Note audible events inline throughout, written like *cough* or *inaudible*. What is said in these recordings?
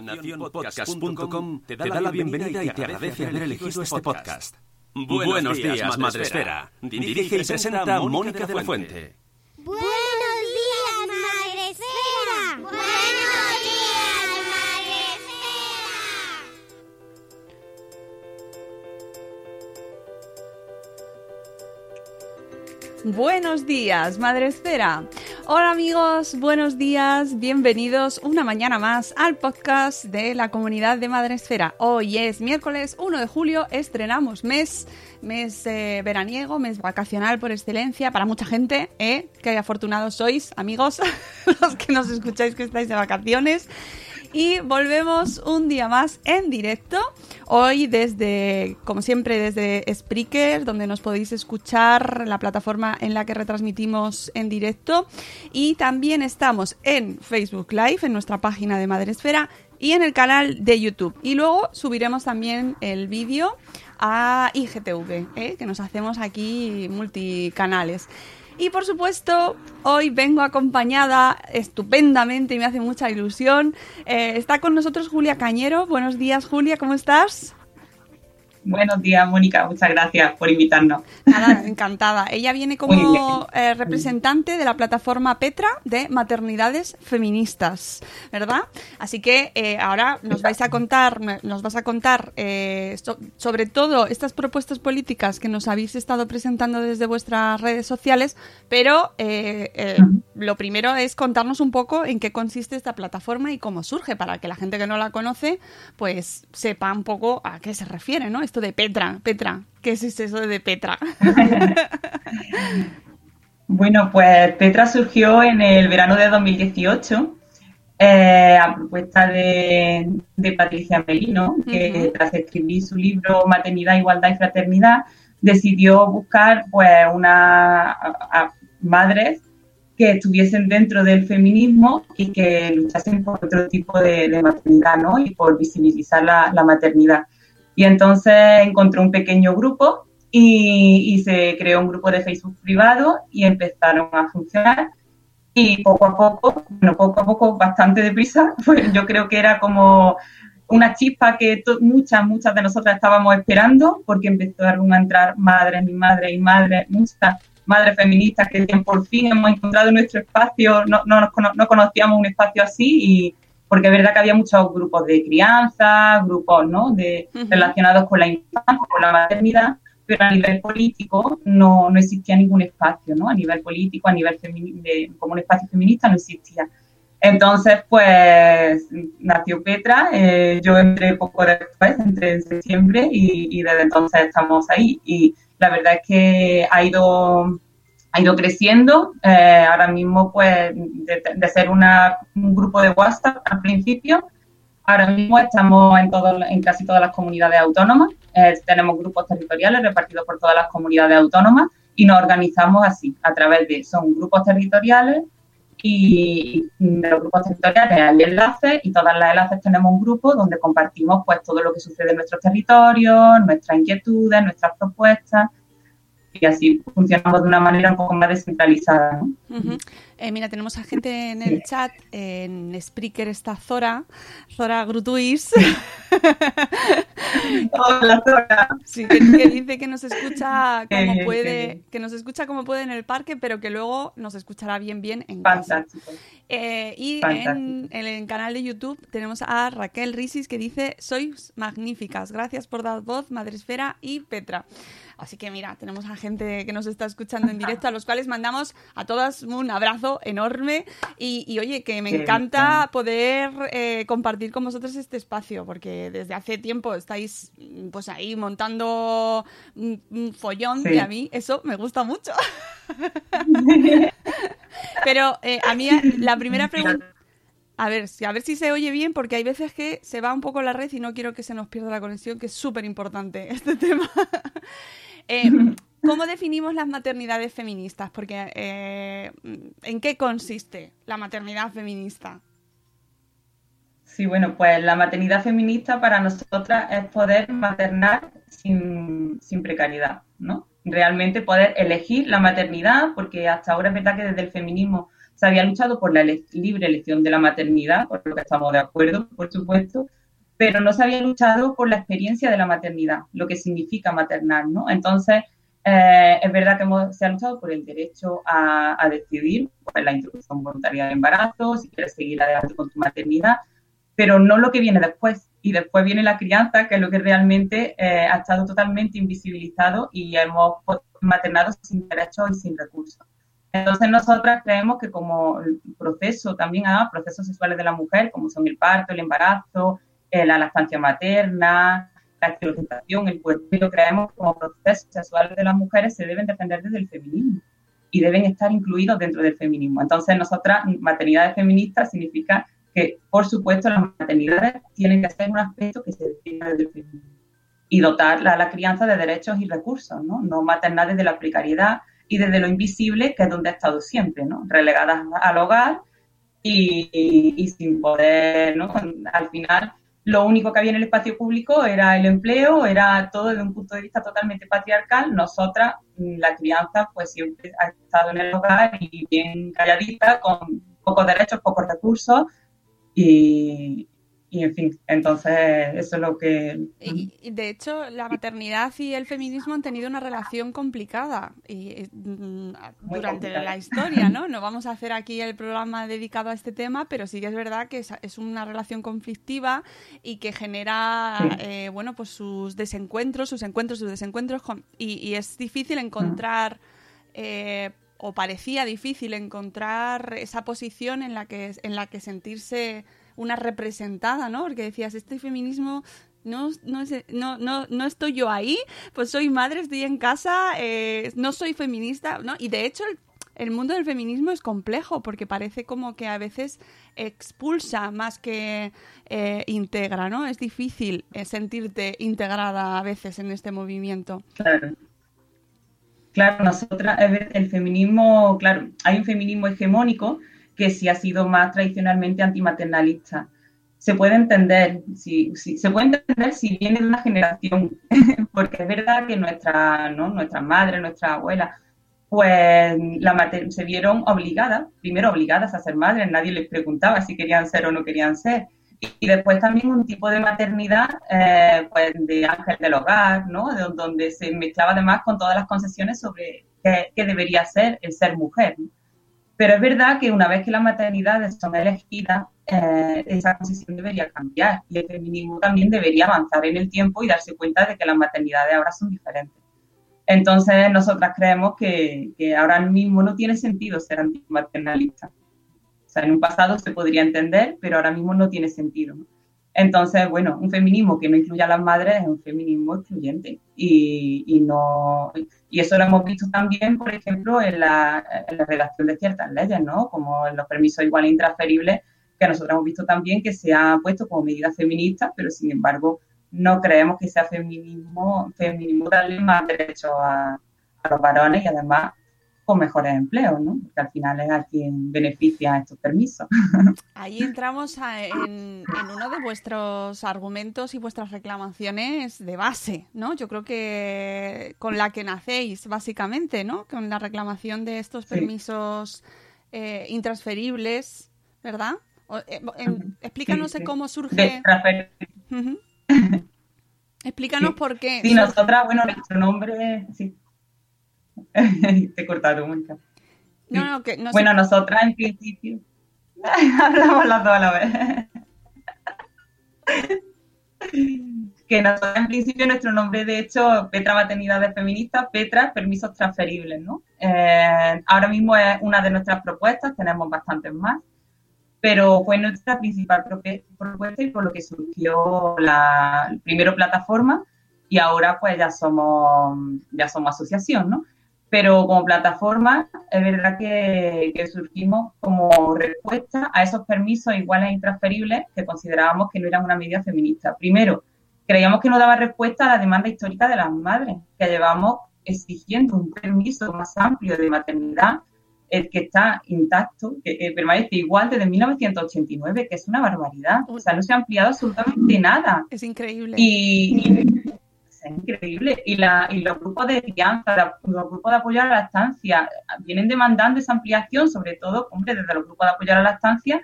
Nacionpodcast.com te da la bienvenida y te agradece haber elegido este podcast. Buenos días, Madre Esfera. Dirige y presenta Mónica de la Fuente. Buenos días, Madre Esfera. Buenos días, Madre Esfera. Hola amigos, buenos días, bienvenidos una mañana más al podcast de la comunidad de Madre Esfera. Hoy es miércoles 1 de julio, estrenamos mes, mes eh, veraniego, mes vacacional por excelencia para mucha gente, ¿eh? Qué afortunados sois, amigos, *laughs* los que nos escucháis que estáis de vacaciones. Y volvemos un día más en directo. Hoy desde, como siempre, desde Spreaker, donde nos podéis escuchar, la plataforma en la que retransmitimos en directo. Y también estamos en Facebook Live, en nuestra página de Madresfera, y en el canal de YouTube. Y luego subiremos también el vídeo a IGTV, ¿eh? que nos hacemos aquí multicanales. Y por supuesto, hoy vengo acompañada estupendamente y me hace mucha ilusión. Eh, está con nosotros Julia Cañero. Buenos días, Julia, ¿cómo estás? Buenos días, Mónica. Muchas gracias por invitarnos. Nada, *laughs* encantada. Ella viene como eh, representante de la plataforma Petra de maternidades feministas, ¿verdad? Así que eh, ahora nos vais a contar, nos vas a contar eh, so- sobre todo estas propuestas políticas que nos habéis estado presentando desde vuestras redes sociales, pero eh, lo primero es contarnos un poco en qué consiste esta plataforma y cómo surge, para que la gente que no la conoce, pues sepa un poco a qué se refiere, ¿no? Esto de Petra, Petra, ¿qué es eso de Petra? *laughs* Bueno, pues Petra surgió en el verano de 2018 eh, a propuesta de, de Patricia Melino, que tras escribir su libro Maternidad, Igualdad y Fraternidad, decidió buscar pues una a- a madres que estuviesen dentro del feminismo y que luchasen por otro tipo de, de maternidad, ¿no? Y por visibilizar la, la maternidad. Y entonces encontró un pequeño grupo y, se creó un grupo de Facebook privado y empezaron a funcionar. Y poco a poco, bueno, poco a poco, bastante deprisa, *laughs* pues yo creo que era como una chispa que muchas, muchas de nosotras estábamos esperando, porque empezaron a entrar madres y madres y madres, muchas madres feministas que por fin hemos encontrado nuestro espacio, no, no, no conocíamos un espacio así y porque es verdad que había muchos grupos de crianza, grupos ¿no? de, relacionados con la infancia, con la maternidad, pero a nivel político no, no existía ningún espacio, ¿no? A nivel político, a nivel de, como un espacio feminista no existía. Entonces, pues nació Petra, eh, yo entré poco después, entré en septiembre y, y desde entonces estamos ahí. Y la verdad es que ha ido, ha ido creciendo. eh, ahora mismo, pues, de, ser una, un grupo de WhatsApp al principio, ahora mismo estamos en, todo, en casi todas las comunidades autónomas. Eh, tenemos grupos territoriales repartidos por todas las comunidades autónomas y nos organizamos así, a través de, son grupos territoriales y de los grupos territoriales hay enlaces y todas las enlaces tenemos un grupo donde compartimos pues todo lo que sucede en nuestros territorios, nuestras inquietudes, nuestras propuestas y así funcionamos de una manera un poco más descentralizada. ¿no? Eh, mira, tenemos a gente en el chat, en Spreaker está Zora, Zora Grutuis. *laughs* Hola, Zora. Sí, que, que dice que nos escucha *laughs* como Eh, puede, eh. que nos escucha como puede en el parque, pero que luego nos escuchará bien bien en casa. Fantástico. Eh, y en, en el canal de YouTube tenemos a Raquel Risis que dice sois magníficas, gracias por dar voz, Madresfera y Petra. Así que mira, tenemos a gente que nos está escuchando en directo, a los cuales mandamos a todas un abrazo enorme y, y, oye, que me encanta poder eh, compartir con vosotros este espacio, porque desde hace tiempo estáis mm, pues ahí montando un, un follón Sí. y a mí eso me gusta mucho. *laughs* Pero eh, a mí la primera pregunta... A ver, a ver si se oye bien, porque hay veces que se va un poco la red y no quiero que se nos pierda la conexión, que es súper importante este *laughs* tema. Eh, ¿Cómo definimos las maternidades feministas? Porque eh, ¿en qué consiste la maternidad feminista? Sí, bueno, pues la maternidad feminista para nosotras es poder maternar sin, sin precariedad, ¿no? Realmente poder elegir la maternidad, porque hasta ahora es verdad que desde el feminismo se había luchado por la libre elección de la maternidad, por lo que estamos de acuerdo, por supuesto, pero no se había luchado por la experiencia de la maternidad, lo que significa maternar, ¿no? Entonces, eh, es verdad que hemos- se ha luchado por el derecho a, a decidir, por la interrupción voluntaria del embarazo, si quieres seguir adelante con tu maternidad, pero no lo que viene después. Y después viene la crianza, que es lo que realmente eh, ha estado totalmente invisibilizado y hemos maternado sin derechos y sin recursos. Entonces nosotras creemos que como proceso también hay procesos sexuales de la mujer, como son el parto, el embarazo, eh, la lactancia materna, la esterilizzación, el puerperio, creemos como procesos sexuales de las mujeres se deben defender desde el feminismo y deben estar incluidos dentro del feminismo. Entonces nosotras, maternidades feministas significa que, por supuesto, las maternidades tienen que ser un aspecto que se defienda desde el feminismo y dotar a la crianza de derechos y recursos, ¿no? No maternar desde la precariedad y desde lo invisible, que es donde ha estado siempre, ¿no? Relegadas al hogar y- y sin poder, ¿no? Al final, lo único que había en el espacio público era el empleo, era todo desde un punto de vista totalmente patriarcal. Nosotras, la crianza, pues siempre ha estado en el hogar y bien calladita, con pocos derechos, pocos recursos y, y en fin, entonces eso es lo que... Y, y, de hecho, la maternidad y el feminismo han tenido una relación complicada y, eh, mm, durante complicada. la historia, ¿no? No vamos a hacer aquí el programa dedicado a este tema, pero sí que es verdad que es, es una relación conflictiva y que genera, Sí. eh, bueno, pues sus desencuentros, sus encuentros, sus desencuentros, con- y, y es difícil encontrar... eh, o parecía difícil encontrar esa posición en la que en la que sentirse una representada, ¿no? Porque decías, este feminismo no, no, no, no, no estoy yo ahí, pues soy madre, estoy en casa, eh, no soy feminista, ¿no? Y de hecho el, mundo del feminismo es complejo porque parece como que a veces expulsa más que eh, integra, ¿no? Es difícil eh, sentirte integrada a veces en este movimiento. Claro. Claro, nosotras, el feminismo, claro, hay un feminismo hegemónico que sí ha sido más tradicionalmente antimaternalista. Se puede entender, si, si- se puede entender si viene de una generación, *laughs* porque es verdad que nuestra, ¿no? nuestras madres, nuestras abuelas, pues la mater- se vieron obligadas, primero obligadas a ser madres, nadie les preguntaba si querían ser o no querían ser. Y, después también un tipo de maternidad, eh, pues de ángel del hogar, ¿no? De- donde se mezclaba además con todas las concesiones sobre qué, debería ser el ser mujer. Pero es verdad que una vez que las maternidades son elegidas, eh, esa concesión debería cambiar y el feminismo también debería avanzar en el tiempo y darse cuenta de que las maternidades ahora son diferentes. Entonces, nosotras creemos que, que ahora mismo no tiene sentido ser antimaternalista. O sea, en un pasado se podría entender, pero ahora mismo no tiene sentido. Entonces, bueno, un feminismo que no incluya a las madres es un feminismo excluyente. Y, y no, y eso lo hemos visto también, por ejemplo, en la, en redacción de ciertas leyes, ¿no? Como en los permisos iguales intransferibles, que nosotros hemos visto también que se ha puesto como medida feminista, pero sin embargo no creemos que sea feminismo, feminismo darle más derechos a los varones y además con mejores empleos, ¿no? Porque al final es a quien beneficia estos permisos. *laughs* Ahí entramos a- en, en uno de vuestros argumentos y vuestras reclamaciones de base, ¿no? Yo creo que con la que nacéis, básicamente, ¿no? Con la reclamación de estos Sí. permisos eh, intransferibles, ¿verdad? Eh, explícanos cómo surge. *laughs* Explícanos por qué. Sí, nosotras, bueno, nuestro nombre, sí. *laughs* Te he cortado, mucho. No, no, que no Bueno, nosotras en principio. *laughs* Hablamos las dos a la vez. *laughs* que nosotros en principio nuestro nombre de hecho Petra Maternidades Feministas, Petra Permisos Transferibles, ¿no? Eh, ahora mismo es una de nuestras propuestas, tenemos bastantes más, pero fue nuestra principal propuesta y por lo que surgió la primero plataforma y ahora pues ya somos ya somos asociación, ¿no? Pero como plataforma es verdad que, que surgimos como respuesta a esos permisos iguales e intransferibles que considerábamos que no eran una medida feminista. Primero, creíamos que no daba respuesta a la demanda histórica de las madres, que llevamos exigiendo un permiso más amplio de maternidad, el que está intacto, que eh, permanece igual desde 1989, que es una barbaridad. O sea, no se ha ampliado absolutamente nada. Es increíble. Y, es increíble. Y, la, y los grupos de crianza, los grupos de apoyo a la estancia, vienen demandando esa ampliación, sobre todo, hombre, desde los grupos de apoyo a la estancia,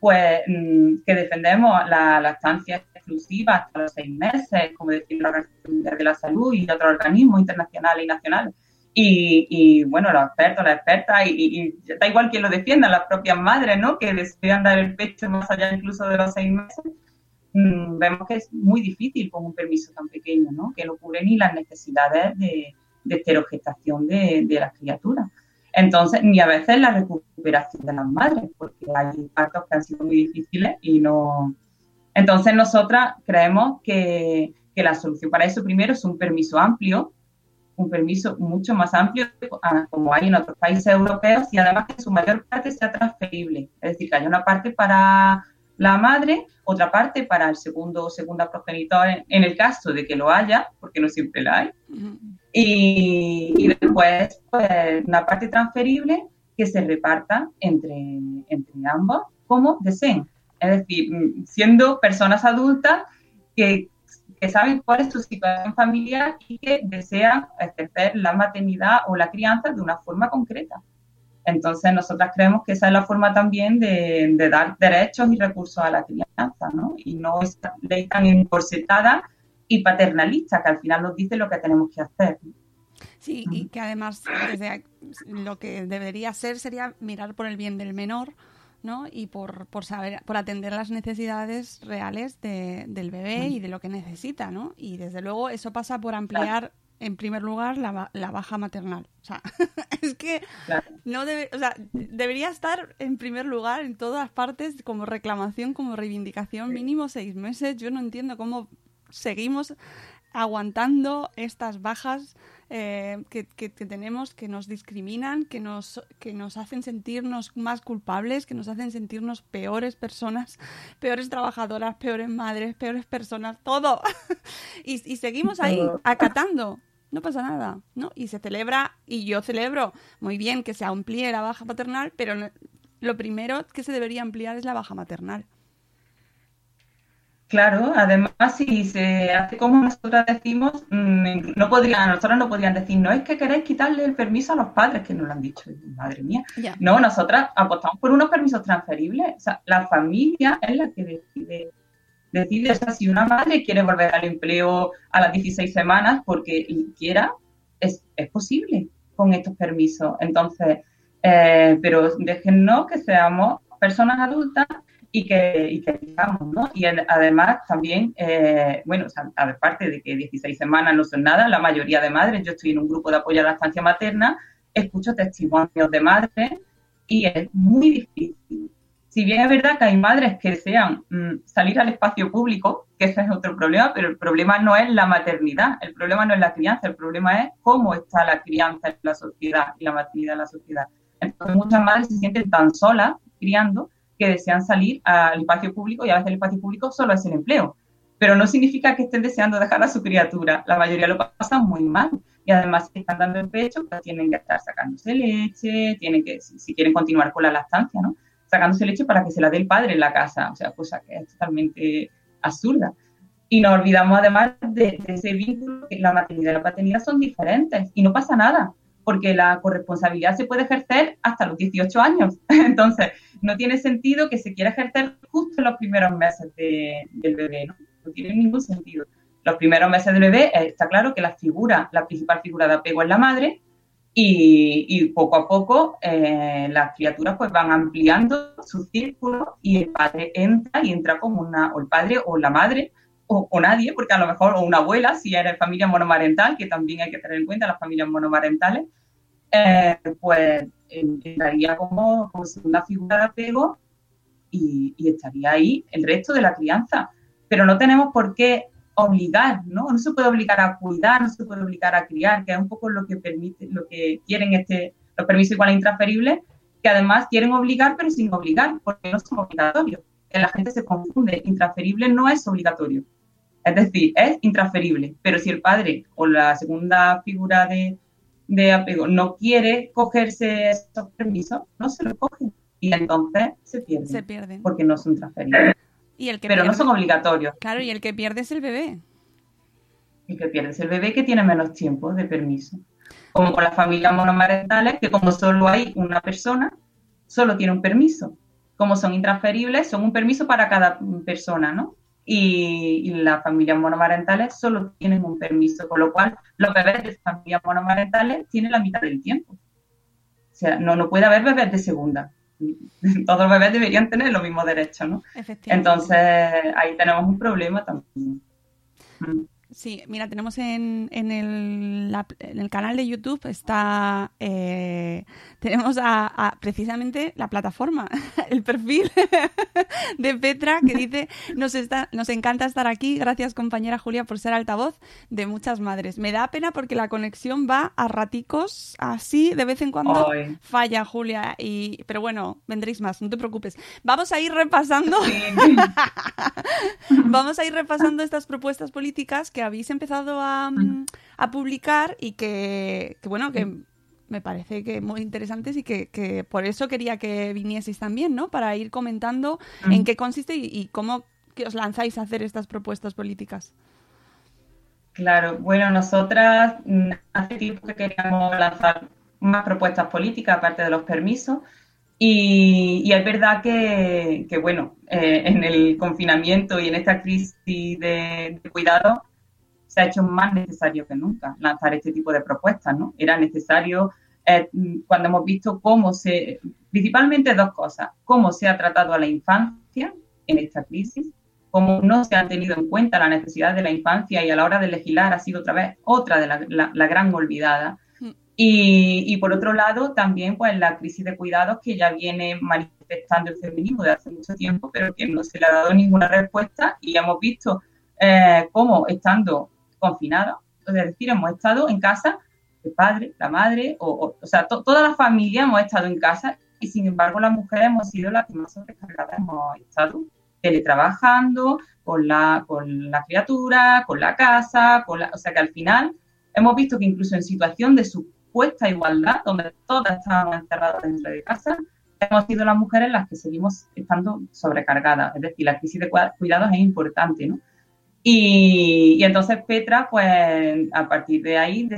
pues mm, que defendemos la, la estancia exclusiva hasta los seis meses, como decir la Organización de la Salud y otros organismos internacionales y nacionales. Y, bueno, los expertos, las expertas, y, da igual quien lo defienda, las propias madres, ¿no? Que desean dar el pecho más allá incluso de los seis meses, mm, vemos que es muy difícil con un permiso tan pequeño, ¿no? Que no cubre ni las necesidades de, de esterogestación de, de las criaturas. Entonces, ni a veces la recuperación de las madres, porque hay partos que han sido muy difíciles y no, entonces, nosotras creemos que, la solución para eso primero es un permiso amplio, un permiso mucho más amplio ah, como hay en otros países europeos y además que su mayor parte sea transferible, es decir, que haya una parte para la madre, otra parte para el segundo o segunda progenitor en, el caso de que lo haya, porque no siempre la hay, y, después pues, una parte transferible que se reparta entre, entre ambos como deseen. Es decir, mm, siendo personas adultas que, saben cuál es su situación familiar y que desean ejercer la maternidad o la crianza de una forma concreta. Entonces, nosotras creemos que esa es la forma también de, dar derechos y recursos a la crianza, ¿no? Y no esta ley tan encorsetada y paternalista que al final nos dice lo que tenemos que hacer. Sí, y que además lo que debería ser sería mirar por el bien del menor, ¿no? Y por, por saber, por atender las necesidades reales de, del bebé y de lo que necesita, ¿no? Y desde luego eso pasa por ampliar en primer lugar la, la baja maternal. O sea, *laughs* es que no debe, o sea, debería estar en primer lugar en todas partes como reclamación, como reivindicación, mínimo seis meses. Yo no entiendo cómo seguimos aguantando estas bajas eh, que, tenemos, que nos discriminan, que nos, que nos hacen sentirnos más culpables, que nos hacen sentirnos peores personas, *laughs* peores trabajadoras, peores madres, peores personas, todo. *laughs* y, seguimos ahí, acatando. No pasa nada, ¿no? Y se celebra, y yo celebro muy bien que se amplíe la baja paternal, pero lo primero que se debería ampliar es la baja maternal. Claro, además si se hace como nosotros decimos, mm, no podrían, nosotros no podrían decir, no es que queréis quitarle el permiso a los padres, que nos lo han dicho, madre mía. No, nosotras apostamos por unos permisos transferibles. O sea, la familia es la que decide. Decide, o sea, si una madre quiere volver al empleo a las 16 semanas porque quiera, es, es posible con estos permisos. Entonces, eh, pero déjennos que seamos personas adultas y que, digamos, ¿no? Y además también, eh, bueno, aparte de que 16 semanas no son nada, la mayoría de madres, yo estoy en un grupo de apoyo a la estancia materna, escucho testimonios de madres y es muy difícil. Si bien es verdad que hay madres que desean mm, salir al espacio público, que ese es otro problema, pero el problema no es la maternidad, el problema no es la crianza, el problema es cómo está la crianza en la sociedad y la maternidad en la sociedad. Entonces muchas madres se sienten tan solas criando que desean salir al espacio público y a veces el espacio público solo es el empleo. Pero no significa que estén deseando dejar a su criatura. La mayoría lo pasan muy mal. Y además, si están dando el pecho, pues tienen que estar sacándose leche, tienen que, si, quieren continuar con la lactancia, ¿no? Sacándose leche para que se la dé el padre en la casa. O sea, cosa que es totalmente absurda. Y nos olvidamos además de, ese vínculo que la maternidad y la paternidad son diferentes y no pasa nada porque la corresponsabilidad se puede ejercer hasta los 18 años. *laughs* Entonces, no tiene sentido que se quiera ejercer justo en los primeros meses del bebé, ¿no? No tiene ningún sentido. Los primeros meses del bebé eh, está claro que la figura, la principal figura de apego es la madre y, poco a poco eh, las criaturas pues van ampliando su círculo y el padre entra y entra como una, o el padre o la madre o, nadie, porque a lo mejor, o una abuela, si eres familia monomarental, que también hay que tener en cuenta las familias monomarentales, eh, pues entraría como, como, segunda figura de apego y, estaría ahí el resto de la crianza. Pero no tenemos por qué obligar, ¿no? No se puede obligar a cuidar, no se puede obligar a criar, que es un poco lo que permite, lo que quieren este, los permisos iguales intransferibles, que además quieren obligar, pero sin obligar, porque no son obligatorios. Que la gente se confunde. Intransferible no es obligatorio. Es decir, es intransferible, pero si el padre o la segunda figura de, apego no quiere cogerse esos permisos, no se los coge y entonces se pierden. Se pierden. Porque no son transferibles. ¿Y el que pero no son obligatorios. Claro, y el que pierde es el bebé. El que pierde es el bebé que tiene menos tiempo de permiso. Como con las familias monomarentales, que como solo hay una persona, solo tiene un permiso. Como son intransferibles, son un permiso para cada persona, ¿no? y, las familias monomarentales solo tienen un permiso, con lo cual los bebés de familias monomarentales tienen la mitad del tiempo. O sea, no, no puede haber bebés de segunda. Todos los bebés deberían tener los mismos derechos, ¿no? Entonces, ahí tenemos un problema también. Sí, mira, tenemos en, en, el, en el canal de YouTube está eh, tenemos a, precisamente la plataforma, *laughs* el perfil de Petra que dice nos está, nos encanta estar aquí, gracias compañera Julia por ser altavoz de muchas madres. Me da pena porque la conexión va a raticos así de vez en cuando falla Julia y pero bueno vendréis más, no te preocupes. Vamos a ir repasando, *laughs* vamos a ir repasando estas propuestas políticas que habéis empezado a, mm, publicar y que, bueno, que me parece que muy interesantes y que, por eso quería que vinieseis también, ¿no? Para ir comentando en qué consiste y, cómo que os lanzáis a hacer estas propuestas políticas. Claro, bueno, nosotras mm, hace tiempo que queríamos lanzar más propuestas políticas aparte de los permisos y, es verdad que, bueno, eh, en el confinamiento y en esta crisis de, de cuidado se ha hecho más necesario que nunca lanzar este tipo de propuestas, ¿no? Era necesario eh, cuando hemos visto cómo se, principalmente dos cosas, cómo se ha tratado a la infancia en esta crisis, cómo no se ha tenido en cuenta la necesidad de la infancia y a la hora de legislar ha sido otra vez otra de la, la, gran olvidada. Mm. Y, y, por otro lado, también pues la crisis de cuidados que ya viene manifestando el feminismo de hace mucho tiempo, pero que no se le ha dado ninguna respuesta y hemos visto eh, cómo estando confinados, es decir, hemos estado en casa, el padre, la madre, o, o, sea, toda la familia hemos estado en casa y sin embargo las mujeres hemos sido las que más sobrecargadas hemos estado teletrabajando con la, con la criatura, con la casa, con la, o sea que al final hemos visto que incluso en situación de supuesta igualdad, donde todas estábamos encerradas dentro de casa, hemos sido las mujeres las que seguimos estando sobrecargadas. Es decir, la crisis de cuidados es importante, ¿no? Y, entonces Petra, pues a partir de ahí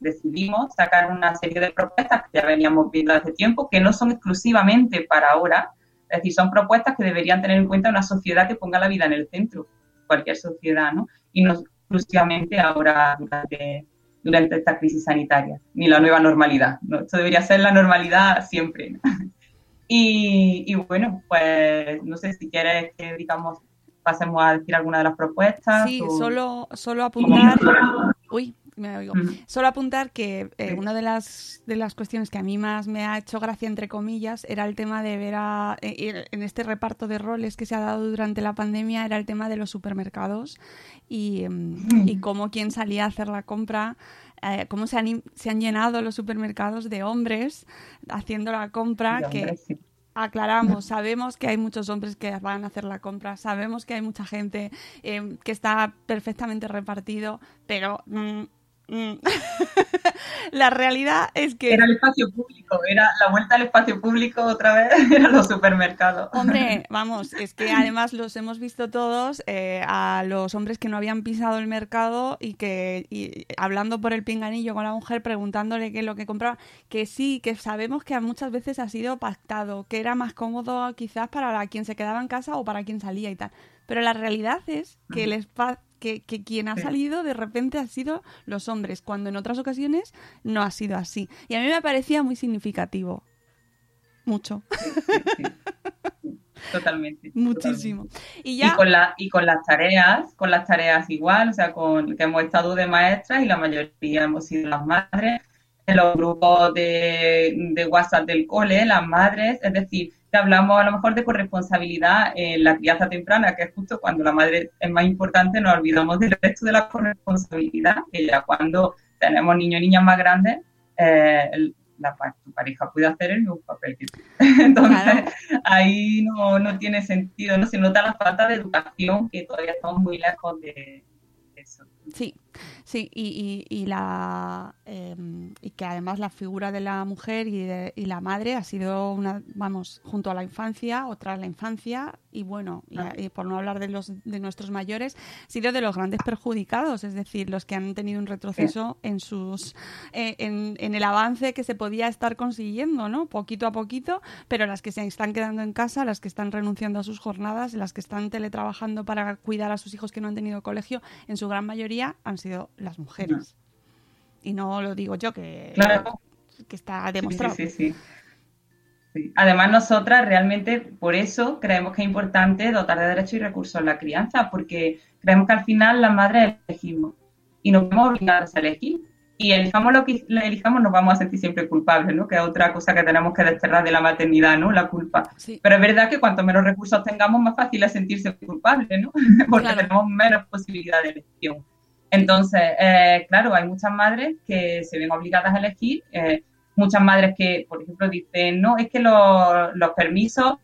decidimos sacar una serie de propuestas que ya veníamos viendo hace tiempo, que no son exclusivamente para ahora, es decir, son propuestas que deberían tener en cuenta una sociedad que ponga la vida en el centro, cualquier sociedad, ¿no? Y no exclusivamente ahora durante, durante esta crisis sanitaria, ni la nueva normalidad, ¿no? Esto debería ser la normalidad siempre. *laughs* Y, y bueno, pues no sé si quieres que digamos pasemos a decir alguna de las propuestas. Sí, solo, solo apuntar. Uy, me oigo. Solo apuntar que eh, una de las, de las cuestiones que a mí más me ha hecho gracia, entre comillas, era el tema de ver a, eh, en este reparto de roles que se ha dado durante la pandemia, era el tema de los supermercados y, em, y cómo quien salía a hacer la compra. Eh, cómo se han, se han llenado los supermercados de hombres haciendo la compra, que, aclaramos, sabemos que hay muchos hombres que van a hacer la compra, sabemos que hay mucha gente eh, que está perfectamente repartido, pero mm. *laughs* la realidad es que... Era el espacio público, era la vuelta al espacio público otra vez, *laughs* eran los supermercados. Hombre, *laughs* vamos, es que además los hemos visto todos eh, a los hombres que no habían pisado el mercado y que y, hablando por el pinganillo con la mujer, preguntándole qué es lo que compraba, que sí, que sabemos que muchas veces ha sido pactado, que era más cómodo quizás para quien se quedaba en casa o para quien salía y tal. Pero la realidad es que el, espacio que, quien ha salido de repente ha sido los hombres, cuando en otras ocasiones no ha sido así. Y a mí me parecía muy significativo. Mucho. Totalmente. *laughs* Muchísimo. Y, ya... Y, con la, y con las tareas, con las tareas igual, o sea, con que hemos estado de maestras y la mayoría hemos sido las madres, en los grupos de, de WhatsApp del cole, las madres, es decir, hablamos a lo mejor de corresponsabilidad en la crianza temprana, que es justo cuando la madre es más importante, nos olvidamos del resto de la corresponsabilidad, que ya cuando tenemos niños y niñas más grandes, eh, la, tu pareja puede hacer el mismo papel que tú. *laughs* Entonces, ahí no, no tiene sentido, no se nota la falta de educación, que todavía estamos muy lejos de, eso. Sí, sí, y, y, y la em, y que además la figura de la mujer y, de, y, la madre ha sido una, vamos, junto a la infancia o tras la infancia y bueno, y, por no hablar de los de nuestros mayores, ha sido de los grandes perjudicados, es decir, los que han tenido un retroceso en sus eh, en, en, el avance que se podía estar consiguiendo, ¿no? Poquito a poquito, pero las que se están quedando en casa, las que están renunciando a sus jornadas, las que están teletrabajando para cuidar a sus hijos que no han tenido colegio, en su gran mayoría han sido las mujeres. Y no lo digo yo, que, que está demostrado. Sí, sí, sí, Además, nosotras realmente por eso creemos que es importante dotar de derechos y recursos la crianza, porque creemos que al final las madres elegimos y nos vemos obligadas a elegir. Y elijamos lo que elijamos, nos vamos a sentir siempre culpables, ¿no? Que es otra cosa que tenemos que desterrar de la maternidad, ¿no? La culpa. Pero es verdad que cuanto menos recursos tengamos, más fácil es sentirse culpable, ¿no? *laughs* Porque tenemos menos posibilidad de elección. Entonces, eh, claro, hay muchas madres que se ven obligadas a elegir, eh, muchas madres que, por ejemplo, dicen, no, es que los, permisos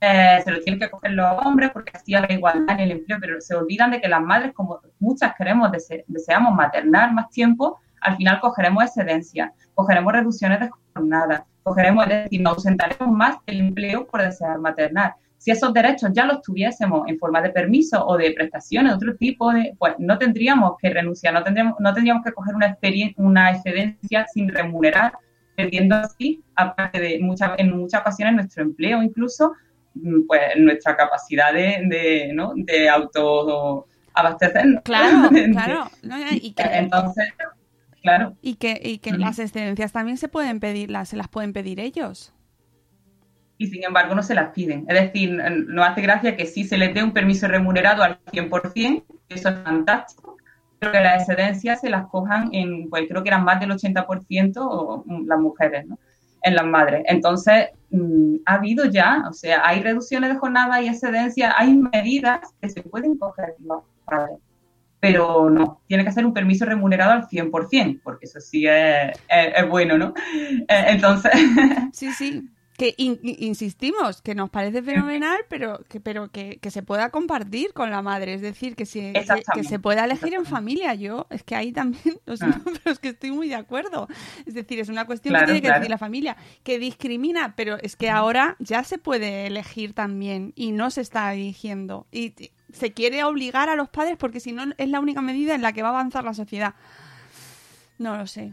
eh, se los tienen que coger los hombres porque así hay igualdad en el empleo, pero se olvidan de que las madres, como muchas queremos, deseamos maternar más tiempo, al final cogeremos excedencia, cogeremos reducciones de jornada, cogeremos, es decir, nos ausentaremos más el empleo por desear maternar si esos derechos ya los tuviésemos en forma de permiso o de prestaciones, de otro tipo, de, pues no tendríamos que renunciar, no tendríamos, no tendríamos que coger una, una excedencia sin remunerar, perdiendo así, aparte de muchas, en muchas ocasiones nuestro empleo incluso, mm, pues nuestra capacidad de, de, ¿no? de autoabastecernos. Claro, *laughs* claro. y que, Entonces, claro. Y que, y que las excedencias también se pueden pedir, las, se las pueden pedir ellos y sin embargo no se las piden. Es decir, no hace gracia que sí se les dé un permiso remunerado al 100%, eso es fantástico, pero que las excedencias se las cojan en, pues creo que eran más del 80% mm, las mujeres, ¿no? En las madres. Entonces, mm, ha habido ya, o sea, hay reducciones de jornada y excedencias, hay medidas que se pueden coger los padres pero no, tiene que ser un permiso remunerado al 100%, porque eso sí es, es bueno, ¿no? *laughs* Eh, entonces... Sí, sí, que insistimos, que nos parece fenomenal, *laughs* pero que, pero que, se pueda compartir con la madre, es decir, que, se, que, se pueda elegir en familia. Yo, es que ahí también, *laughs* lo siento, ah. pero es que estoy muy de acuerdo. Es decir, es una cuestión que tiene que decir la familia, que discrimina, pero es que ahora ya se puede elegir también y no se está eligiendo. Y se quiere obligar a los padres porque si no es la única medida en la que va a avanzar la sociedad. No lo sé.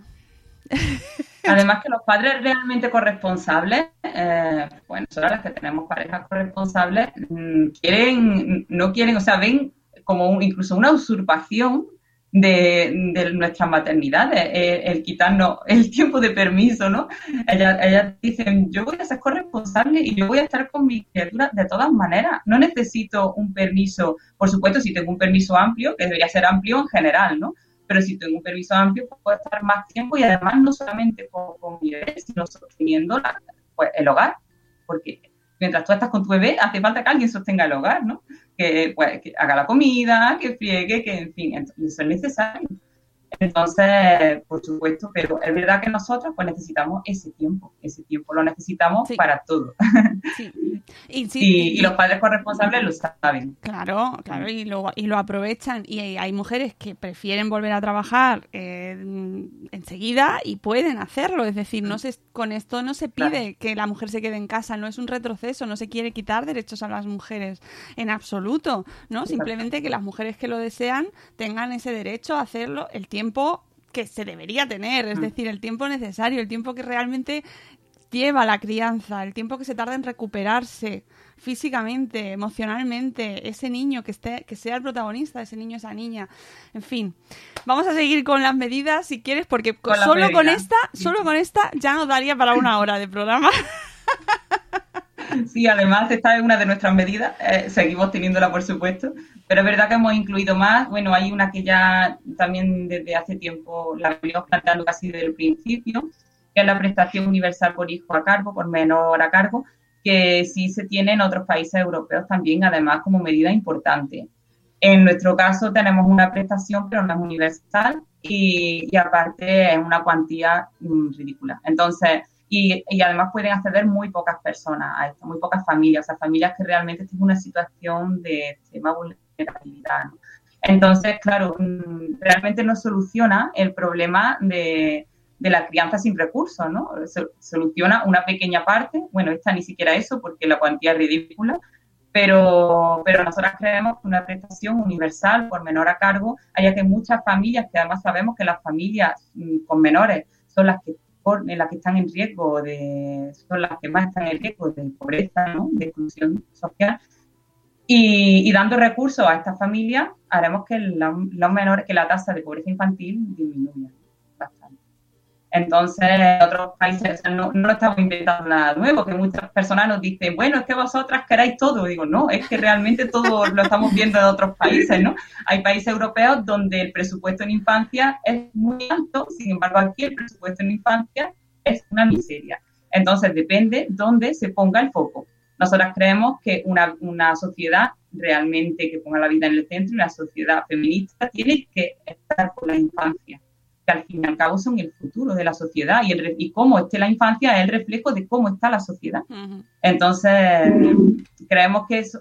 *laughs* Además que los padres realmente corresponsables, eh, bueno, son las que tenemos parejas corresponsables, mm, quieren, no quieren, o sea, ven como incluso una usurpación de, de nuestras maternidades, eh, el, quitarnos el tiempo de permiso, ¿no? Ellas, dicen, yo voy a ser corresponsable y yo voy a estar con mi criatura de todas maneras. No necesito un permiso, por supuesto, si tengo un permiso amplio, que debería ser amplio en general, ¿no? Pero si tengo un permiso amplio, puedo estar más tiempo y además no solamente con, mi bebé, sino sosteniendo pues, el hogar, porque mientras tú estás con tu bebé, hace falta que alguien sostenga el hogar, ¿no? Que, pues, haga la comida, que friegue, que en fin, eso es necesario. Entonces, por supuesto, pero es verdad que nosotros pues necesitamos ese tiempo, ese tiempo lo necesitamos Sí. para todo. Sí. Y, sí, Y, y los padres corresponsables lo saben. Claro, claro, y lo, y lo aprovechan. Y hay, mujeres que prefieren volver a trabajar eh, enseguida y pueden hacerlo. Es decir, no se, con esto no se pide Claro. que la mujer se quede en casa, no es un retroceso, no se quiere quitar derechos a las mujeres en absoluto, ¿no? Simplemente que las mujeres que lo desean tengan ese derecho a hacerlo el tiempo que se debería tener, es Mm. decir, el tiempo necesario, el tiempo que realmente lleva la crianza, el tiempo que se tarda en recuperarse físicamente, emocionalmente, ese niño que esté, que sea el protagonista, ese niño, esa niña. En fin, vamos a seguir con las medidas si quieres, porque Con solo con esta, solo con esta ya nos daría para una hora de programa. *laughs* *laughs* Sí, además esta es una de nuestras medidas, eh, seguimos teniéndola por supuesto, pero es verdad que hemos incluido más, bueno, hay una que ya también desde hace tiempo la venimos planteando casi desde el principio, que es la prestación universal por hijo a cargo, por menor a cargo, que sí se tiene en otros países europeos también, además como medida importante. En nuestro caso tenemos una prestación, pero no es universal y, aparte es una cuantía mm, ridícula. Entonces, y, además pueden acceder muy pocas personas a esto, muy pocas familias, o sea, familias que realmente tienen una situación de extrema vulnerabilidad. ¿no? Entonces, claro, mm, realmente no soluciona el problema de, de la crianza sin recursos, ¿no? So- soluciona una pequeña parte, bueno, esta ni siquiera eso porque la cuantía es ridícula, pero, pero nosotras creemos que una prestación universal por menor a cargo, haya que muchas familias, que además sabemos que las familias mm, con menores son las que por- las que están en riesgo de, son las que más están en riesgo de pobreza, ¿no? de exclusión social. Y, y dando recursos a estas familias, haremos que la, los menores, que la tasa de pobreza infantil disminuya. Entonces, en otros países no, no estamos inventando nada nuevo, que muchas personas nos dicen, bueno, es que vosotras queráis todo. Digo, no, es que realmente todo *laughs* lo estamos viendo en otros países, ¿no? Hay países europeos donde el presupuesto en infancia es muy alto, sin embargo, aquí el presupuesto en infancia es una miseria. Entonces, depende dónde se ponga el foco. Nosotras creemos que una, una sociedad realmente que ponga la vida en el centro, una sociedad feminista, tiene que estar por la infancia que al fin y al cabo son el futuro de la sociedad y, el, y cómo esté la infancia es el reflejo de cómo está la sociedad. Entonces, creemos que es,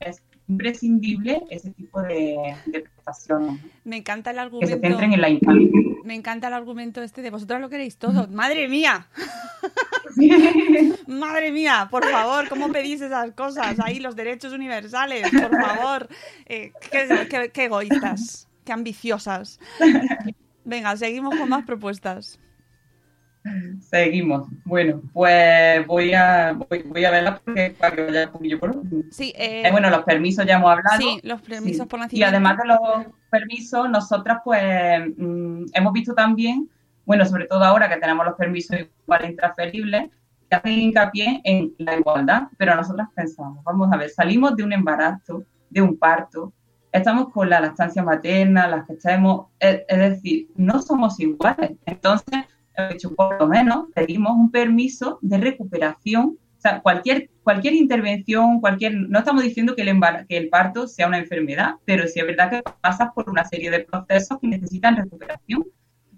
es imprescindible ese tipo de, de prestaciones Me encanta el que se argumento. centren en la infancia. Me encanta el argumento este de vosotros lo queréis todo. Madre mía, *laughs* madre mía, por favor, ¿cómo pedís esas cosas? Ahí los derechos universales, por favor. Eh, qué, qué- qué egoístas, qué ambiciosas. Venga, seguimos con más propuestas. Seguimos. Bueno, pues voy a, voy, voy a verlas porque para que vaya un poquillo por. Sí, eh, Eh, bueno, los permisos ya hemos hablado. sí, los permisos Sí. por Y nacimiento. además de los permisos, nosotras pues mm, hemos visto también, bueno, sobre todo ahora que tenemos los permisos igual intransferibles, que hacen hincapié en la igualdad, pero nosotras pensamos, vamos a ver, salimos de un embarazo, de un parto, estamos con la lactancia materna, las que estemos, es, es decir, no somos iguales. Entonces, por lo menos pedimos un permiso de recuperación o sea, cualquier, cualquier intervención, cualquier, no estamos diciendo que el, embar- que el parto sea una enfermedad, pero sí es verdad que pasas por una serie de procesos que necesitan recuperación.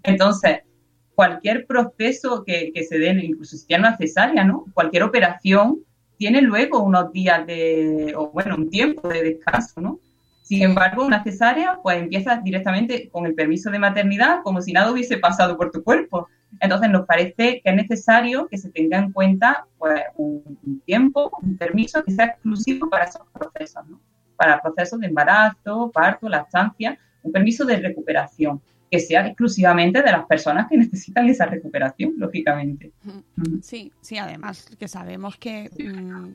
Entonces, cualquier proceso que, que se dé, incluso si no es cesárea, ¿no? Cualquier operación tiene luego unos días de, o bueno, un tiempo de descanso, ¿no? Sin embargo, una cesárea, pues empiezas directamente con el permiso de maternidad, como si nada hubiese pasado por tu cuerpo. Entonces, nos parece que es necesario que se tenga en cuenta pues, un, tiempo, un permiso que sea exclusivo para esos procesos, ¿no? Para procesos de embarazo, parto, lactancia, un permiso de recuperación, que sea exclusivamente de las personas que *laughs* necesitan esa recuperación, lógicamente. Sí, sí, además que sabemos que mm,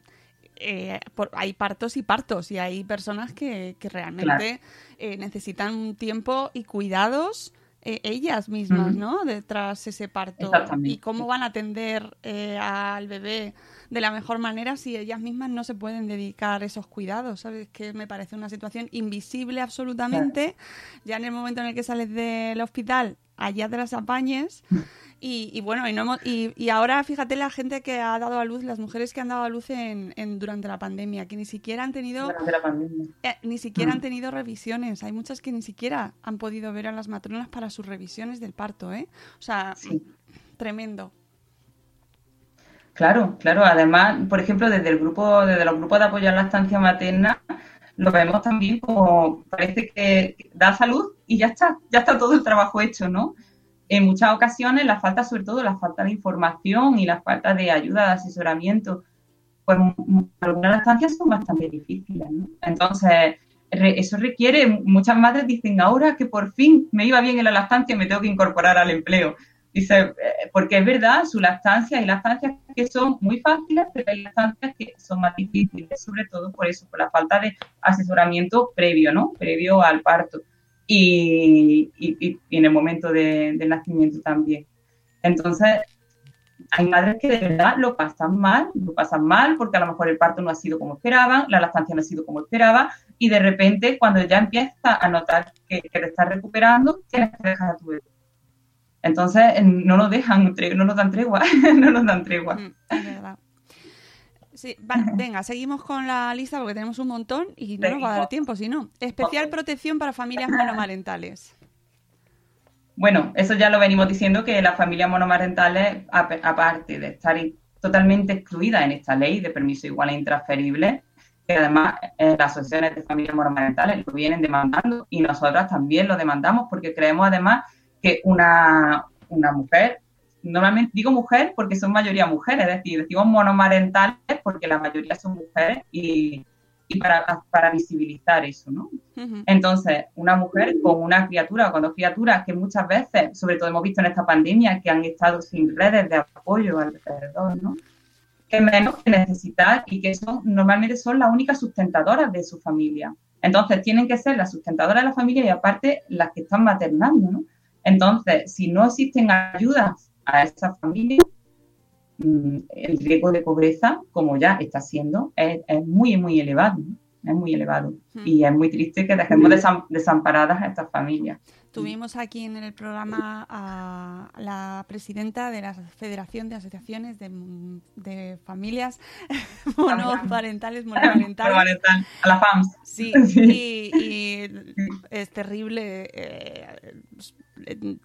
eh, por- hay partos y partos y hay personas que, que realmente eh, necesitan un tiempo y cuidados eh, ellas mismas. ¿no? Detrás ese parto. Y cómo van a atender eh, al bebé de la mejor manera si ellas mismas no se pueden dedicar esos cuidados, ¿sabes? Que me parece una situación invisible absolutamente. Ya en el momento en el que sales del hospital, allá te las apañes. Y, y bueno, y, no hemos- y, y ahora fíjate la gente que ha dado a luz, las mujeres que han dado a luz en, en- durante la pandemia, que ni siquiera han tenido durante la pandemia. eh, ni siquiera Mm. han tenido revisiones. Hay muchas que ni siquiera han podido ver a las matronas para sus revisiones del parto, ¿eh? O sea, Sí. tremendo. Claro, claro. Además, por ejemplo, desde el grupo, desde los grupos de apoyo a la estancia materna, lo vemos también como parece que da salud y ya está, ya está todo el trabajo hecho, ¿no? En muchas ocasiones la falta, sobre todo la falta de información y la falta de ayuda, de asesoramiento, pues algunas estancias son bastante difíciles, ¿no? Entonces, eso requiere, muchas madres dicen, ahora que por fin me iba bien en la lactancia, me tengo que incorporar al empleo. Dice, eh, porque es verdad, su lactancia, hay lactancias que son muy fáciles, pero hay lactancias que son más difíciles, sobre todo por eso, por la falta de asesoramiento previo, ¿no? Previo al parto y, y- en el momento de- del nacimiento también. Entonces, hay madres que de verdad lo pasan mal, lo pasan mal porque a lo mejor el parto no ha sido como esperaban, la lactancia no ha sido como esperaba y de repente cuando ya empieza a notar que, que te estás recuperando, tienes que dejar a tu bebé. Entonces no nos dejan, no nos dan tregua, *laughs* no nos dan tregua. Mm. Sí, va- venga, seguimos con la lista porque tenemos un montón y no nos va a dar tiempo, si no. Especial protección para familias monomarentales. Bueno, eso ya lo venimos diciendo que las familias monomarentales, ap- aparte de estar totalmente excluidas en esta ley de permiso igual e intransferible, que además eh, las asociaciones de familias monomarentales lo vienen demandando y nosotras también lo demandamos porque creemos además que una, una mujer, normalmente digo mujer porque son mayoría mujeres, es decir, decimos monomarentales porque la mayoría son mujeres y, y para, para visibilizar eso, ¿no? Entonces, una mujer con una criatura o con dos criaturas que muchas veces, sobre todo hemos visto en esta pandemia, que han estado sin redes de apoyo alrededor, ¿no? Que menos que necesitar y que son, normalmente son las únicas sustentadoras de su familia. Entonces, tienen que ser las sustentadoras de la familia y aparte las que están maternando, ¿no? Entonces, si no existen ayudas a esa familia, mm, el riesgo de pobreza, como ya está siendo, es, es muy, muy elevado. Es muy elevado. Hmm. Y es muy triste que dejemos desam- desamparadas a estas familias. Tuvimos aquí en el programa a la presidenta de la Federación de Asociaciones de, de Familias *laughs* Monoparentales, Monomarentales. Monomarental, A la FAMS. Sí, *laughs* Sí. y, y es terrible. eh,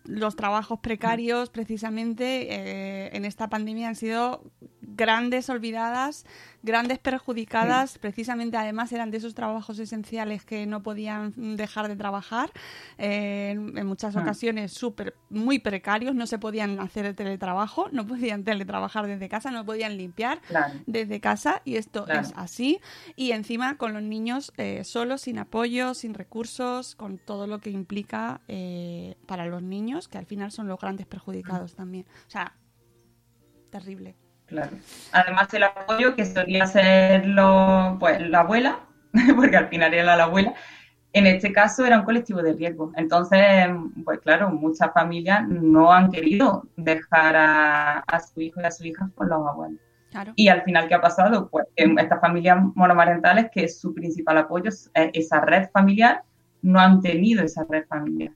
los trabajos precarios, precisamente, eh, en esta pandemia han sido grandes olvidadas, grandes perjudicadas. Precisamente, además, eran de esos trabajos esenciales que no podían dejar de trabajar. eh, en, muchas Ah. ocasiones súper, muy precarios. No se podían hacer el teletrabajo, no podían teletrabajar desde casa, no podían limpiar Claro. desde casa y esto Claro. es así y encima con los niños eh, solos, sin apoyo, sin recursos, con todo lo que implica eh, para los niños, que al final son los grandes perjudicados también. O sea, terrible. Claro. Además, el apoyo que solía ser lo, pues, la abuela, *laughs* porque al final era la abuela, en este caso era un colectivo de riesgo. Entonces, pues claro, muchas familias no han querido dejar a, a su hijo y a su hija con los abuelos. Claro. Y al final, ¿qué ha pasado? Pues en estas familias monomarentales, que su principal apoyo es esa red familiar, no han tenido esa red familiar.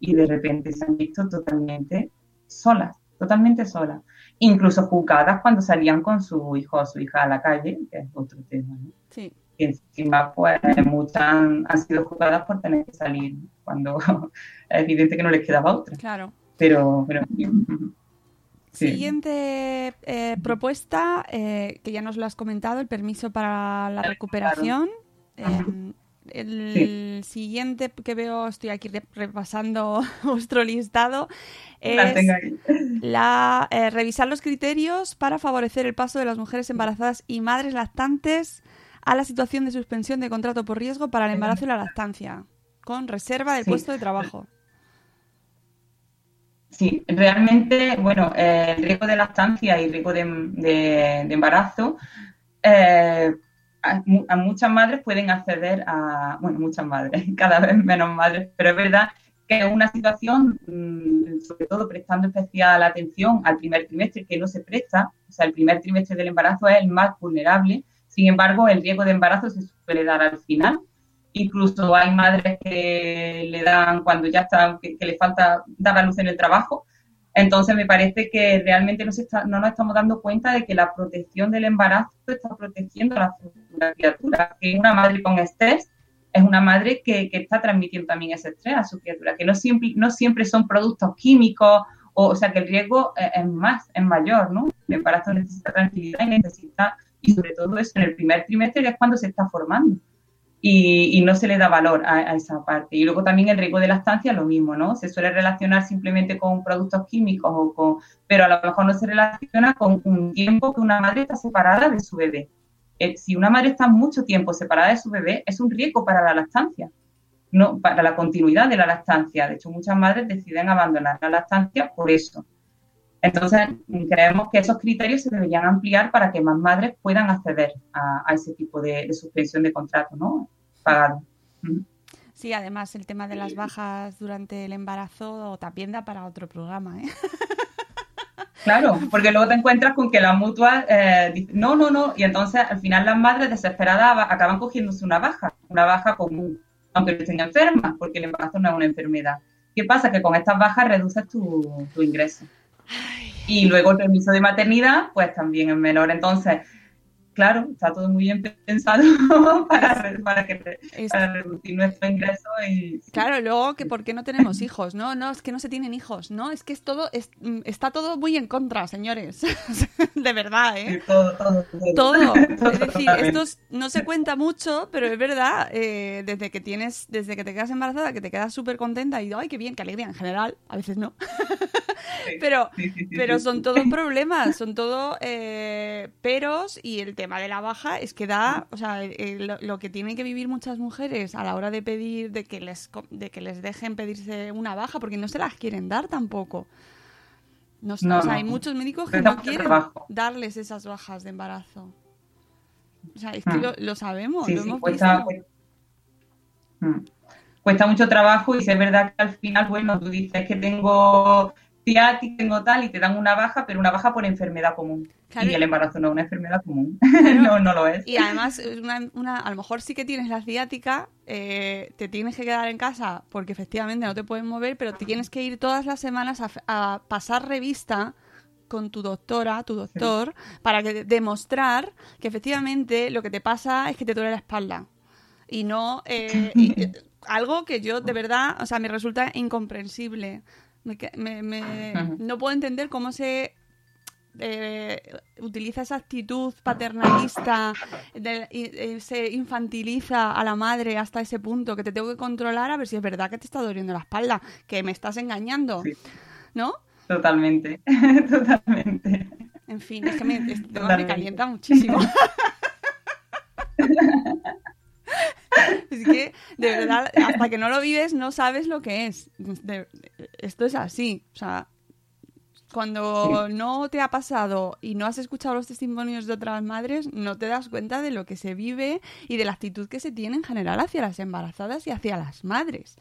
Y de repente se han visto totalmente solas, totalmente solas. Incluso juzgadas cuando salían con su hijo o su hija a la calle, que es otro tema, ¿no? Sí. Y encima, pues muchas han, han sido juzgadas por tener que salir, cuando *laughs* es evidente que no les quedaba otra. Claro. Pero, pero sí. Siguiente eh, propuesta, eh, que ya nos lo has comentado, el permiso para la recuperación. Eh, el siguiente que veo, estoy aquí re- repasando *laughs* vuestro listado, es *laughs* la eh, revisar los criterios para favorecer el paso de las mujeres embarazadas y madres lactantes a la situación de suspensión de contrato por riesgo para el embarazo y la lactancia, con reserva del Sí. puesto de trabajo. Sí, realmente, bueno, eh, el riesgo de lactancia y riesgo de, de- de embarazo, eh, a, a muchas madres pueden acceder a, bueno, muchas madres, *laughs* cada vez menos madres, pero es verdad que es una situación, mm, sobre todo prestando especial atención al primer trimestre, que no se presta, o sea, el primer trimestre del embarazo es el más vulnerable, sin embargo, el riesgo de embarazo se suele dar al final. Incluso hay madres que le dan cuando ya está, que, que le falta dar a luz en el trabajo Entonces me parece que realmente no, está, no nos estamos dando cuenta de que la protección del embarazo está protegiendo a la criatura, que una madre con estrés es una madre que, que, está transmitiendo también ese estrés a su criatura, que no siempre, no siempre son productos químicos, o, o sea que el riesgo es, es, más, es mayor, ¿no? El embarazo necesita tranquilidad y necesita, y sobre todo eso en el primer trimestre, es cuando se está formando y, y, no se le da valor a, esa parte. Y luego también el riesgo de la estancia, lo mismo, ¿no? Se suele relacionar simplemente con productos químicos, o con, pero a lo mejor no se relaciona con un tiempo que una madre está separada de su bebé. Eh, si una madre está mucho tiempo separada de su bebé, es un riesgo para la lactancia, no para la continuidad de la lactancia. De hecho, muchas madres deciden abandonar la lactancia por eso. Entonces, creemos que esos criterios se deberían ampliar para que más madres puedan acceder a, a ese tipo de, de, suspensión de contrato, ¿no? Pagado. Sí, además el tema de las bajas durante el embarazo también da para otro programa, ¿eh? *laughs* Claro, porque luego te encuentras con que la mutua eh, dice, no, no, no, y entonces al final las madres desesperadas acaban cogiéndose una baja, una baja común, aunque no estén enfermas, porque el embarazo no es una enfermedad. ¿Qué pasa? Que con estas bajas reduces tu, tu ingreso. Y luego el permiso de maternidad, pues también es menor. Entonces, claro, está todo muy bien pensado *laughs* para, para, que, para reducir nuestro ingreso. Y, claro, luego que por qué no tenemos hijos, ¿no? No, es que no se tienen hijos, ¿no? Es que es todo, es, está todo muy en contra, señores. *laughs* de verdad, ¿eh? Sí, todo, todo, todo. todo. *laughs* Es decir, esto no se cuenta mucho, pero es verdad, eh, desde que tienes, desde que te quedas embarazada, que te quedas súper contenta y, ay, qué bien, qué alegría en general, a veces no. Pero, sí, sí, sí, pero son todos problemas, son todo eh, peros y el tema de la baja es que da, o sea, eh, lo, lo, que tienen que vivir muchas mujeres a la hora de pedir, de que les, de que les dejen pedirse una baja, porque no se las quieren dar tampoco. No, no, o sea, hay muchos médicos que no quieren trabajo. darles esas bajas de embarazo. O sea, es que Hmm. lo, lo sabemos, lo hemos cuesta, visto. Mm. cuesta mucho trabajo y si es verdad que al final, bueno, tú dices que tengo ciática, tengo tal y te dan una baja, pero una baja por enfermedad común. Claro. Y el embarazo no es una enfermedad común. Claro. *laughs* no, no lo es. Y además, una, una- a lo mejor sí que tienes la ciática, eh, te tienes que quedar en casa porque efectivamente no te puedes mover, pero te tienes que ir todas las semanas a, a pasar revista con tu doctora, tu doctor, para que demostrar que efectivamente lo que te pasa es que te duele la espalda. Y no eh, y, *laughs* eh, algo que yo de verdad, o sea, me resulta incomprensible. Me me- me- no puedo entender cómo se eh, utiliza esa actitud paternalista, de- eh, se infantiliza a la madre hasta ese punto, que te tengo que controlar a ver si es verdad que te está doliendo la espalda, que me estás engañando, Sí. ¿no? Totalmente, *laughs* totalmente. En fin, es que me, este tema me Totalmente. calienta muchísimo. *laughs* *laughs* Es que, de verdad, hasta que no lo vives, no sabes lo que es. De- esto es así. O sea, cuando no te ha pasado y no has escuchado los testimonios de otras madres, no te das cuenta de lo que se vive y de la actitud que se tiene en general hacia las embarazadas y hacia las madres.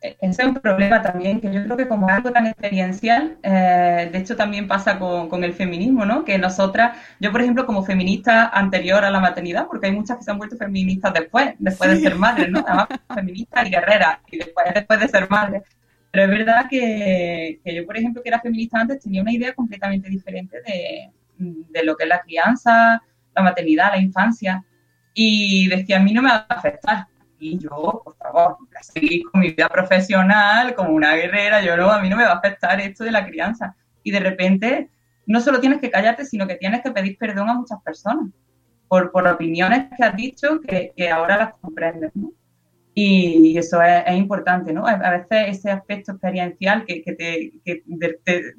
Ese es un problema también, que yo creo que como algo tan experiencial, eh, de hecho también pasa con, con, el feminismo, ¿no? Que nosotras, yo por ejemplo como feminista anterior a la maternidad, porque hay muchas que se han vuelto feministas después, después sí. de ser madres, ¿no? Además *laughs* feministas y guerreras, y después, después de ser madres. Pero es verdad que, que, yo, por ejemplo, que era feminista antes, tenía una idea completamente diferente de, de lo que es la crianza, la maternidad, la infancia, y decía, a mí no me va a afectar y yo, por favor, seguir con mi vida profesional como una guerrera, yo no, a mí no me va a afectar esto de la crianza. Y de repente, no solo tienes que callarte, sino que tienes que pedir perdón a muchas personas por, por opiniones que has dicho que, que ahora las comprendes. Y eso es, importante, ¿no? A veces ese aspecto experiencial que, que, te, te,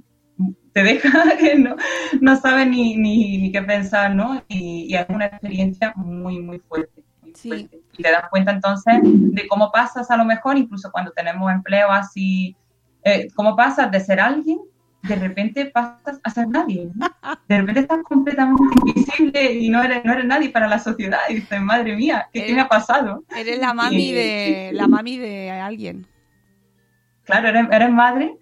te, deja *laughs* que no, no sabes ni, ni, ni, qué pensar, ¿no? Y, y es una experiencia muy, muy fuerte. Sí. Y te das cuenta entonces de cómo pasas a lo mejor, incluso cuando tenemos empleo así, eh, cómo pasas de ser alguien, de repente pasas a ser nadie. ¿no? De repente estás completamente invisible y no eres, no eres nadie para la sociedad. Y dices, madre mía, ¿qué, eres, ¿qué me ha pasado? Eres la mami, y, de, la mami de alguien. Claro, eres, eres madre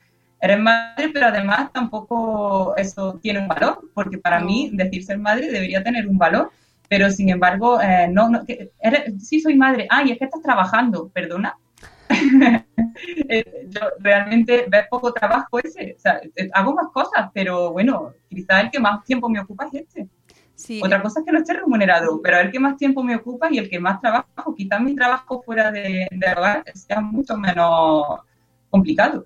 eres madre, pero además tampoco eso tiene un valor, porque para mí decir ser madre debería tener un valor pero sin embargo, eh, no, no que eres, sí soy madre, ay, es que estás trabajando, perdona. *laughs* eh, yo realmente ver poco trabajo ese. O sea, eh, hago más cosas, pero bueno, quizás el que más tiempo me ocupa es este. Sí, Otra cosa es que no esté remunerado, pero el que más tiempo me ocupa y el que más trabajo, quizás mi trabajo fuera de, de hogar sea mucho menos complicado.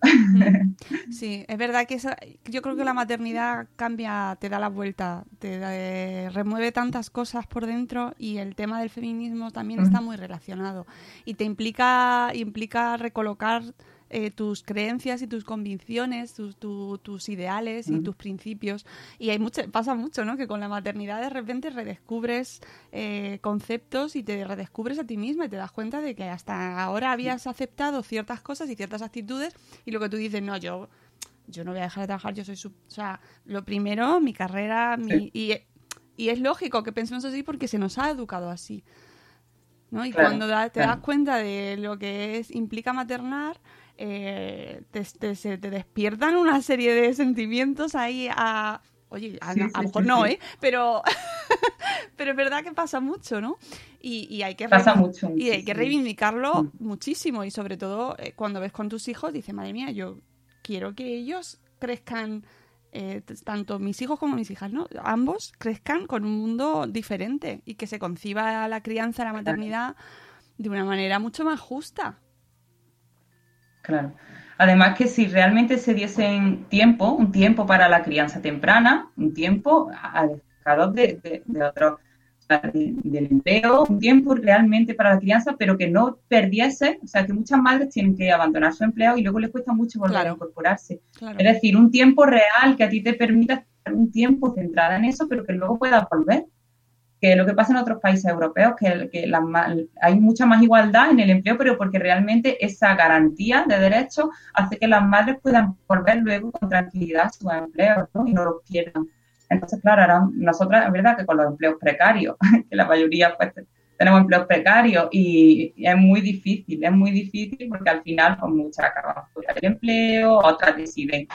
Sí, es verdad que esa- yo creo que la maternidad cambia, te da la vuelta, te da- eh, remueve tantas cosas por dentro y el tema del feminismo también está muy relacionado. Y te implica implica recolocar eh, tus creencias y tus convicciones, tus, tu- tus ideales y tus principios y hay mucho pasa mucho, ¿no? Que con la maternidad de repente redescubres eh, conceptos y te redescubres a ti misma y te das cuenta de que hasta ahora habías aceptado ciertas cosas y ciertas actitudes y lo que tú dices, no, yo, yo no voy a dejar de trabajar, yo soy su... O sea, lo primero, mi carrera, mi... Y, y es lógico que pensemos así porque se nos ha educado así. ¿no? Y Claro, cuando te claro. das cuenta de lo que es implica maternar, eh, te, te- se te despiertan una serie de sentimientos ahí a... Oye, a, Sí, a sí, lo mejor sí, no. ¿eh? Pero, *laughs* pero es verdad que pasa mucho, ¿no? Y, y hay que Pasa mucho, Y hay que reivindicarlo Mm. muchísimo. Y sobre todo eh, cuando ves con tus hijos, dices, madre mía, yo quiero que ellos crezcan, eh, tanto mis hijos como mis hijas, ¿no? Ambos crezcan con un mundo diferente y que se conciba la crianza, la maternidad de una manera mucho más justa. Claro. Además que si realmente se diesen tiempo, un tiempo para la crianza temprana, un tiempo alejado de, de, de otro, de- del empleo, un tiempo realmente para la crianza, pero que no perdiese, o sea, que muchas madres tienen que abandonar su empleo y luego les cuesta mucho volver Claro. a incorporarse. Claro. Es decir, un tiempo real que a ti te permita estar un tiempo centrada en eso, pero que luego puedas volver. Que lo que pasa en otros países europeos, que, que la hay mucha más igualdad en el empleo, pero porque realmente esa garantía de derechos hace que las madres puedan volver luego con tranquilidad a sus empleos ¿no? y no los pierdan. Entonces, claro, ahora nosotras, es verdad que con los empleos precarios, *laughs* que la mayoría pues tenemos empleos precarios y es muy difícil, es muy difícil porque al final pues muchas acaban fuera del empleo, otras deciden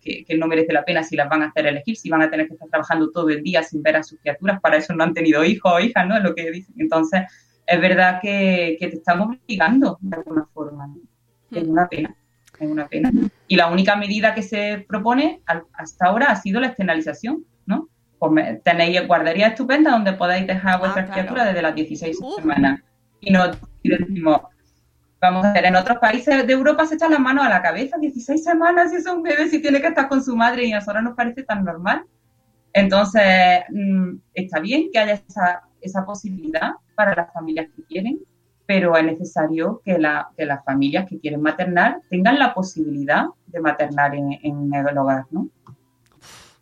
que, que no merece la pena si las van a hacer elegir, si van a tener que estar trabajando todo el día sin ver a sus criaturas, para eso no han tenido hijos o hijas, ¿no? Es lo que dicen. Entonces, es verdad que, que te están obligando de alguna forma, ¿no? Es una pena, es una pena. Y la única medida que se propone al- hasta ahora ha sido la externalización, ¿no? Pues tenéis guarderías estupendas donde podáis dejar a vuestras claro. criaturas desde las 16 Uf. semanas. Y, no, y decimos, vamos a ver, en otros países de Europa se echan las manos a la cabeza, 16 semanas y es un bebé si tiene que estar con su madre y a nosotros nos parece tan normal. Entonces, mm, está bien que haya esa, esa posibilidad para las familias que quieren, pero es necesario que, la, que las familias que quieren maternar tengan la posibilidad de maternar en, en el hogar, ¿no?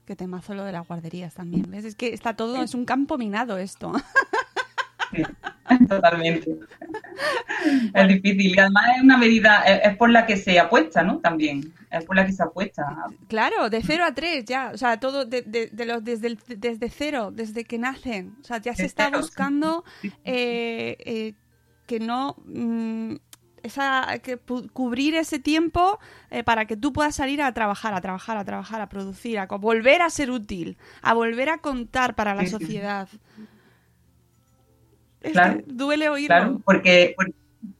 Qué temazo lo de las guarderías también. ¿Ves? Es que está todo, es un campo minado esto. Sí, *laughs* totalmente. *laughs* Es difícil. Y además es una medida, es, es por la que se apuesta, ¿no? También, es por la que se apuesta. Claro, de 0 a 3 ya, o sea, todo de, de- de los desde el- desde cero, desde que nacen, o sea, ya se está buscando eh, eh, que no mm, esa que cubrir ese tiempo eh, para que tú puedas salir a trabajar, a trabajar, a trabajar, a producir, a volver a ser útil, a volver a contar para la Sí, Es Claro, que duele oírlo. Claro, porque, porque-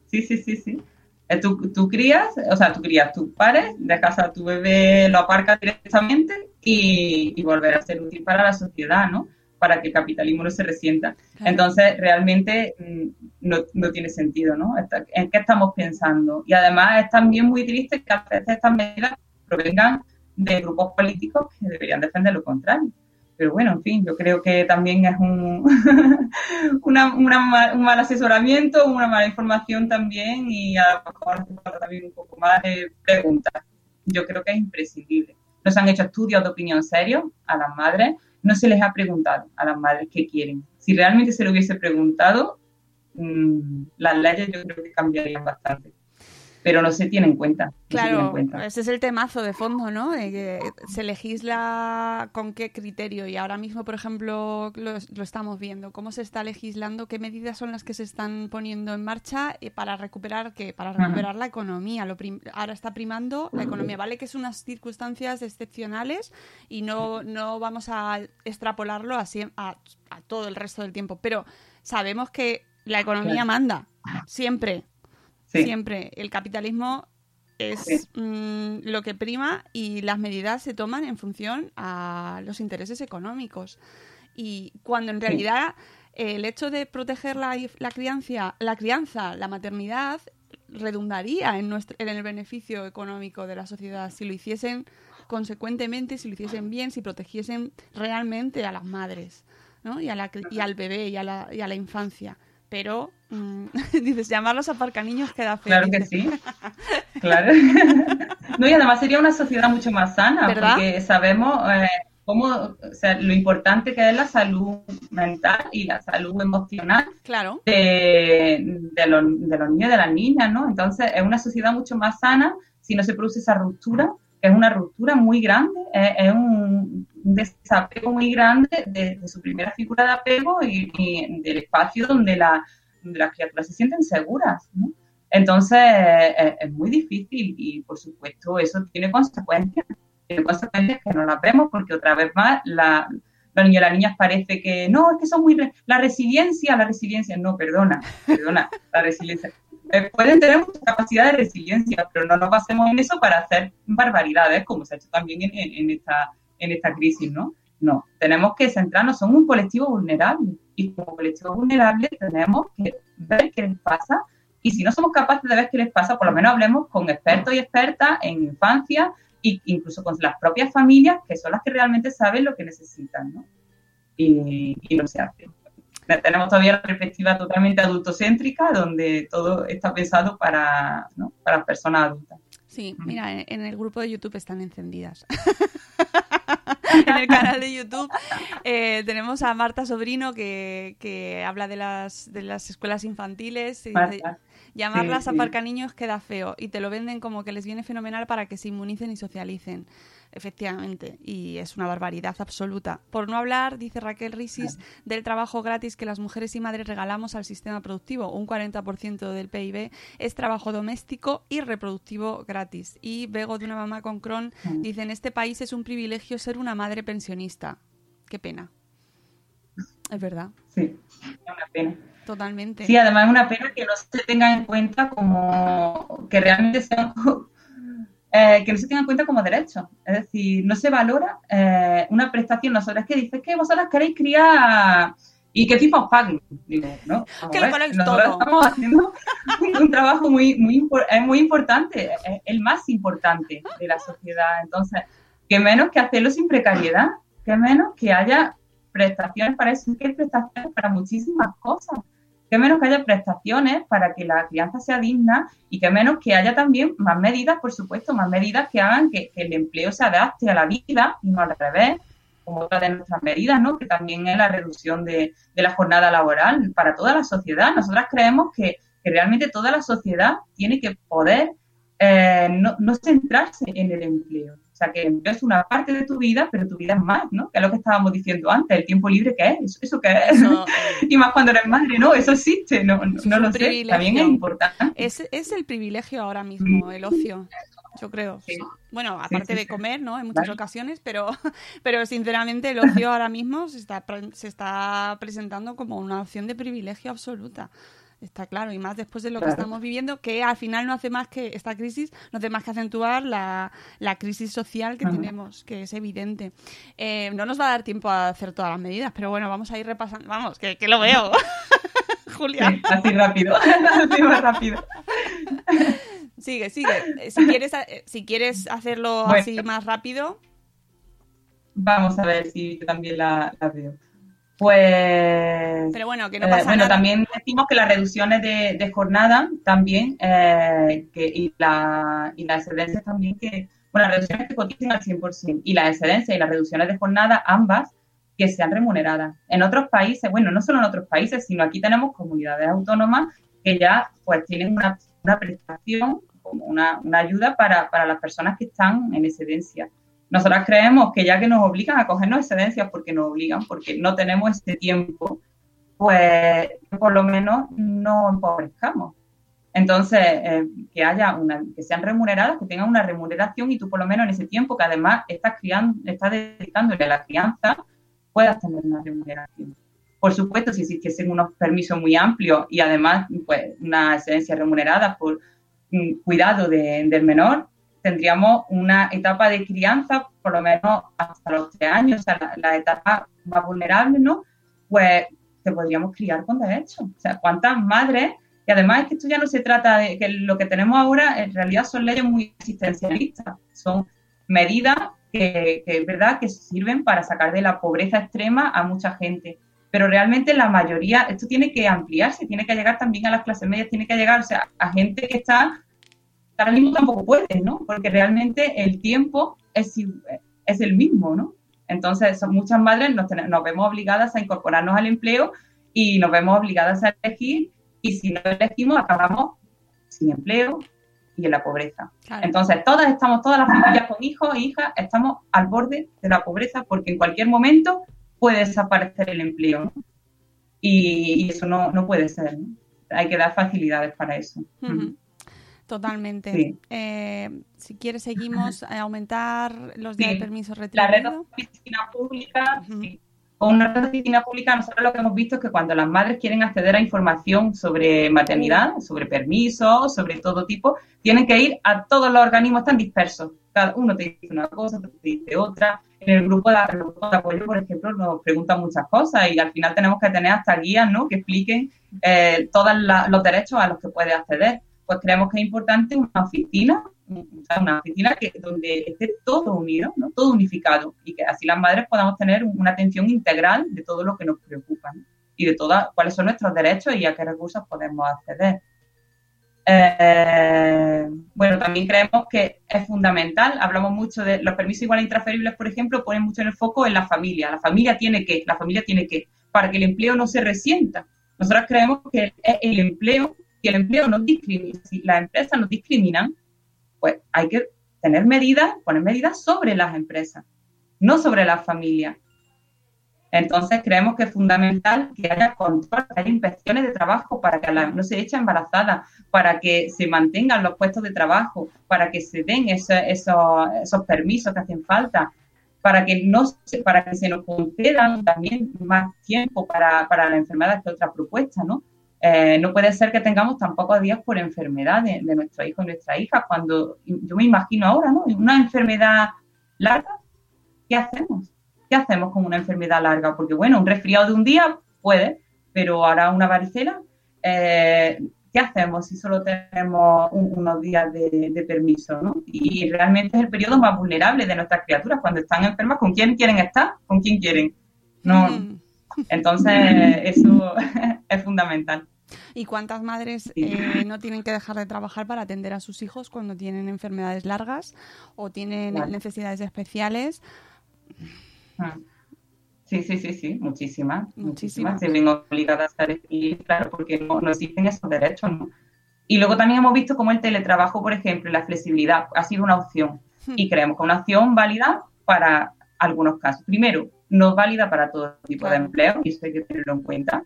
sí, sí, sí, sí. Eh, Tú, tú crías, o sea, tú crías tus pares, dejas a tu bebé, lo aparcas directamente y, y volver a ser útil para la sociedad, ¿no? Para que el capitalismo no se resienta. Claro. Entonces, realmente mm, no, no tiene sentido, ¿no? ¿En qué estamos pensando? Y además es también muy triste que a veces estas medidas provengan de grupos políticos que deberían defender lo contrario. Pero bueno, en fin, yo creo que también es un, *laughs* una, un mal asesoramiento, una mala información también y a lo mejor también un poco más de preguntas. Yo creo que es imprescindible. No se han hecho estudios de opinión serios a las madres, no se les ha preguntado a las madres qué quieren. Si realmente se lo hubiese preguntado, mm, las leyes yo creo que cambiarían bastante. Pero no se tiene en cuenta. no en Claro, cuenta. ese es el temazo de fondo, ¿no? De que se legisla con qué criterio y ahora mismo, por ejemplo, lo, lo estamos viendo, cómo se está legislando, qué medidas son las que se están poniendo en marcha eh, para recuperar qué, para Ajá. recuperar la economía. Lo prim- ahora está primando la economía, vale que son unas circunstancias excepcionales y no, no vamos a extrapolarlo así a, a todo el resto del tiempo, pero sabemos que la economía Claro. manda siempre. Sí. Siempre. El capitalismo es Sí. mm, lo que prima y las medidas se toman en función a los intereses económicos. Y cuando en realidad el hecho de proteger la, la crianza, la crianza, la maternidad, redundaría en, nuestro, en el beneficio económico de la sociedad si lo hiciesen consecuentemente, si lo hiciesen bien, si protegiesen realmente a las madres ¿no? y, a la, y al bebé y a la, y a la infancia. Pero, mm, *laughs* dices, llamarlos aparcaniños queda feo. Claro que sí. *laughs* Claro. *laughs* No, y además sería una sociedad mucho más sana, ¿Verdad? porque sabemos eh, cómo, o sea, lo importante que es la salud mental y la salud emocional Claro, de, de los, de los niños y de las niñas, ¿no? Entonces, es una sociedad mucho más sana si no se produce esa ruptura, que es una ruptura muy grande, es, es un desapego muy grande de, su primera figura de apego y, del espacio donde, la, donde las criaturas se sienten seguras, ¿no? Entonces, es, es muy difícil y, por supuesto, eso tiene consecuencias. Tiene consecuencias que no las vemos porque, otra vez más, la, los niños y las niñas parece que no, es que son muy. re- la resiliencia, la resiliencia, no, perdona, perdona, la resiliencia. Eh, pueden tener mucha capacidad de resiliencia, pero no nos basemos en eso para hacer barbaridades, como se ha hecho también en esta, en esta crisis, ¿no? No, tenemos que centrarnos, son un colectivo vulnerable y como colectivo vulnerable tenemos que ver qué les pasa y si no somos capaces de ver qué les pasa, por lo menos hablemos con expertos y expertas en infancia e incluso con las propias familias, que son las que realmente saben lo que necesitan, ¿no? Y, y no se hace. Tenemos todavía la perspectiva totalmente adultocéntrica, donde todo está pensado para, ¿no? para personas adultas. sí, Mm. mira, en, en el grupo de YouTube están encendidas. *laughs* *laughs* en el canal de YouTube eh, tenemos a Marta Sobrino que, que habla de las, de las escuelas infantiles. y dice. Llamarlas Sí, sí. aparcaniños queda feo y te lo venden como que les viene fenomenal para que se inmunicen y socialicen. Efectivamente, y es una barbaridad absoluta. Por no hablar, dice Raquel Risis, del trabajo gratis que las mujeres y madres regalamos al sistema productivo. Un 40% del PIB es trabajo doméstico y reproductivo gratis. Y Bego de una mamá con Crohn Mm. dice, en este país es un privilegio ser una madre pensionista. Qué pena. Es verdad, Sí, es una pena. totalmente. Sí, además es una pena que no se tenga en cuenta como que realmente sean eh, que no se tenga en cuenta como derecho. Es decir, no se valora eh, una prestación. Nosotras que dices que vosotras queréis criar y qué tipo os paguen. Digo, no. Que lo todo. estamos haciendo un trabajo muy, muy, muy importante, es el más importante de la sociedad. Entonces, que menos que hacerlo sin precariedad, que menos que haya prestaciones para eso, que hay prestaciones para muchísimas cosas que menos que haya prestaciones para que la crianza sea digna y que menos que haya también más medidas, por supuesto, más medidas que hagan que, el empleo se adapte a la vida y no al revés, como otra de nuestras medidas, ¿no? que también es la reducción de, de la jornada laboral para toda la sociedad. Nosotras creemos que, realmente toda la sociedad tiene que poder eh, no centrarse en el empleo. O sea, que el empleo es una parte de tu vida, pero tu vida es más, ¿no? Que es lo que estábamos diciendo antes, el tiempo libre que es, eso, que es. *laughs* Y más cuando eres madre, no, eso existe, no, no, no lo sé, privilegio. también es importante. Es, es el privilegio ahora mismo, el ocio, yo creo. Sí. Bueno, aparte sí, de comer, ¿no? En muchas Vale. ocasiones, pero, *laughs* pero sinceramente el ocio ahora mismo se está, se está presentando como una opción de privilegio absoluta. Está claro, y más después de lo que estamos viviendo, que al final no hace más que esta crisis, no hace más que acentuar la, la crisis social que tenemos, que es evidente. Eh, no nos va a dar tiempo a hacer todas las medidas, pero bueno, vamos a ir repasando. Vamos, que, que lo veo. *laughs* Julia. Sí, así rápido, *laughs* así más rápido. Sigue, sigue. Eh, Si quieres, eh, si quieres hacerlo Bueno. así más rápido, Vamos a ver si también la, la veo. Pues pero bueno, que no Eh, pasa bueno, nada. también decimos que las reducciones de, de jornada también eh, que, y, la, y las excedencias también que, bueno, las reducciones que coticen al 100% y las excedencias y las reducciones de jornada, ambas, que sean remuneradas. En otros países, bueno, no solo en otros países, sino aquí tenemos comunidades autónomas que ya pues tienen una, una prestación, como una, una ayuda para, para las personas que están en excedencia. Nosotras creemos que ya que nos obligan a cogernos excedencias porque nos obligan, porque no tenemos ese tiempo, pues por lo menos no empobrezcamos. Entonces, eh, que haya una, que sean remuneradas, que tengan una remuneración y tú por lo menos en ese tiempo que además estás criando, estás dedicándole a la crianza, puedas tener una remuneración. Por supuesto, si existiesen unos permisos muy amplios y además pues, una excedencia remunerada por mm, cuidado del menor, tendríamos una etapa de crianza, por lo menos hasta los tres años, o sea, la, etapa más vulnerable, ¿no? Pues te podríamos criar con derechos. O sea, ¿cuántas madres? Y además es que esto ya no se trata de que lo que tenemos ahora en realidad son leyes muy existencialistas, son medidas que, que es verdad que sirven para sacar de la pobreza extrema a mucha gente. Pero realmente la mayoría, esto tiene que ampliarse, tiene que llegar también a las clases medias, tiene que llegar o sea, a gente que está ahora mismo tampoco puede, ¿no? Porque realmente el tiempo es, es el mismo, ¿no? Entonces, son muchas madres nos, nos vemos obligadas a incorporarnos al empleo y nos vemos obligadas a elegir y si no elegimos acabamos sin empleo y en la pobreza. Entonces, todas estamos, todas las familias con hijos e hijas, estamos al borde de la pobreza porque en cualquier momento puede desaparecer el empleo. ¿no? Y, eso no, no puede ser. ¿no? Hay que dar facilidades para eso. Totalmente. Eh, si quieres, seguimos a aumentar los días de permiso. La red de oficina pública, Con una red de oficina pública, nosotros lo que hemos visto es que cuando las madres quieren acceder a información sobre maternidad, sobre permisos, sobre todo tipo, tienen que ir a todos los organismos tan dispersos. Cada uno te dice una cosa, otro te dice otra. En el grupo de, apoyo, por ejemplo, nos preguntan muchas cosas y al final tenemos que tener hasta guías ¿no? que expliquen eh, todos los derechos a los que puede acceder pues creemos que es importante una oficina, una oficina que, donde esté todo unido, ¿no? todo unificado, y que así las madres podamos tener una atención integral de todo lo que nos preocupa y de todas cuáles son nuestros derechos y a qué recursos podemos acceder. Eh, bueno, también creemos que es fundamental, hablamos mucho de los permisos iguales intransferibles, por ejemplo, ponen mucho en el foco en la familia. La familia tiene que, la familia tiene que, para que el empleo no se resienta. Nosotros creemos que el empleo si el empleo no discrimina, si las empresas nos discriminan, pues hay que tener medidas, poner medidas sobre las empresas, no sobre las familias. Entonces creemos que es fundamental que haya control, que haya inspecciones de trabajo para que no se eche embarazada, para que se mantengan los puestos de trabajo, para que se den esos, permisos que hacen falta, para que no para que se nos concedan también más tiempo para, para la enfermedad que otra propuesta, ¿no? Eh, no puede ser que tengamos tan pocos días por enfermedad de, nuestro hijo y nuestra hija, cuando yo me imagino ahora, ¿no? Una enfermedad larga, ¿qué hacemos? ¿Qué hacemos con una enfermedad larga? Porque bueno, un resfriado de un día puede, pero ahora una varicela, eh, ¿qué hacemos si solo tenemos unos días de, permiso? ¿no? Y realmente es el periodo más vulnerable de nuestras criaturas cuando están enfermas. ¿Con quién quieren estar? ¿Con quién quieren? No. Mm. Entonces, eso *laughs* es fundamental. ¿Y cuántas madres eh, no tienen que dejar de trabajar para atender a sus hijos cuando tienen enfermedades largas o tienen necesidades especiales? Ah. Sí, sí, sí, sí, muchísimas. Muchísimas. Se ven obligadas a decir, claro, porque no, no existen esos derechos, ¿no? Y luego también hemos visto cómo el teletrabajo, por ejemplo, la flexibilidad ha sido una opción. Hmm. Y creemos que una opción válida para algunos casos. Primero, no válida para todo tipo de empleo, y eso hay que tenerlo en cuenta.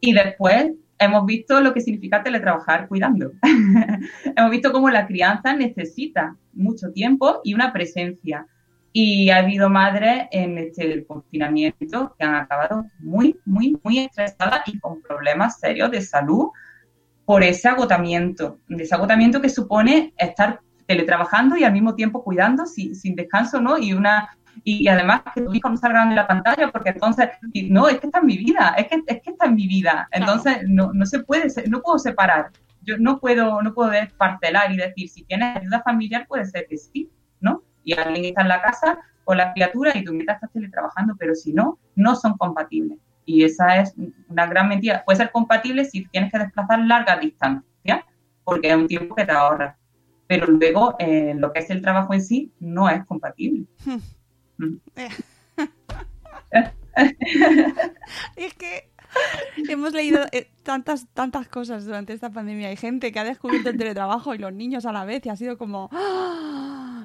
Y después hemos visto lo que significa teletrabajar cuidando. *laughs* hemos visto cómo la crianza necesita mucho tiempo y una presencia. Y ha habido madres en este confinamiento que han acabado muy, muy, muy estresadas y con problemas serios de salud por ese agotamiento, de ese agotamiento que supone estar teletrabajando y al mismo tiempo cuidando sin, sin descanso, ¿no? Y una y, además que tus hijos no salgan en la pantalla porque entonces, no, es que está en mi vida, es que, es que está en mi vida. Entonces, no, no se puede, no puedo separar. Yo no puedo, no puedo parcelar y decir, si tienes ayuda familiar, puede ser que sí, ¿no? Y alguien está en la casa con la criatura y tú mientras estás teletrabajando, pero si no, no son compatibles. Y esa es una gran mentira. Puede ser compatible si tienes que desplazar larga distancia, porque es un tiempo que te ahorra. Pero luego, eh, lo que es el trabajo en sí, no es compatible. Hmm. *laughs* es que hemos leído eh, tantas, tantas cosas durante esta pandemia. Hay gente que ha descubierto el teletrabajo y los niños a la vez y ha sido como...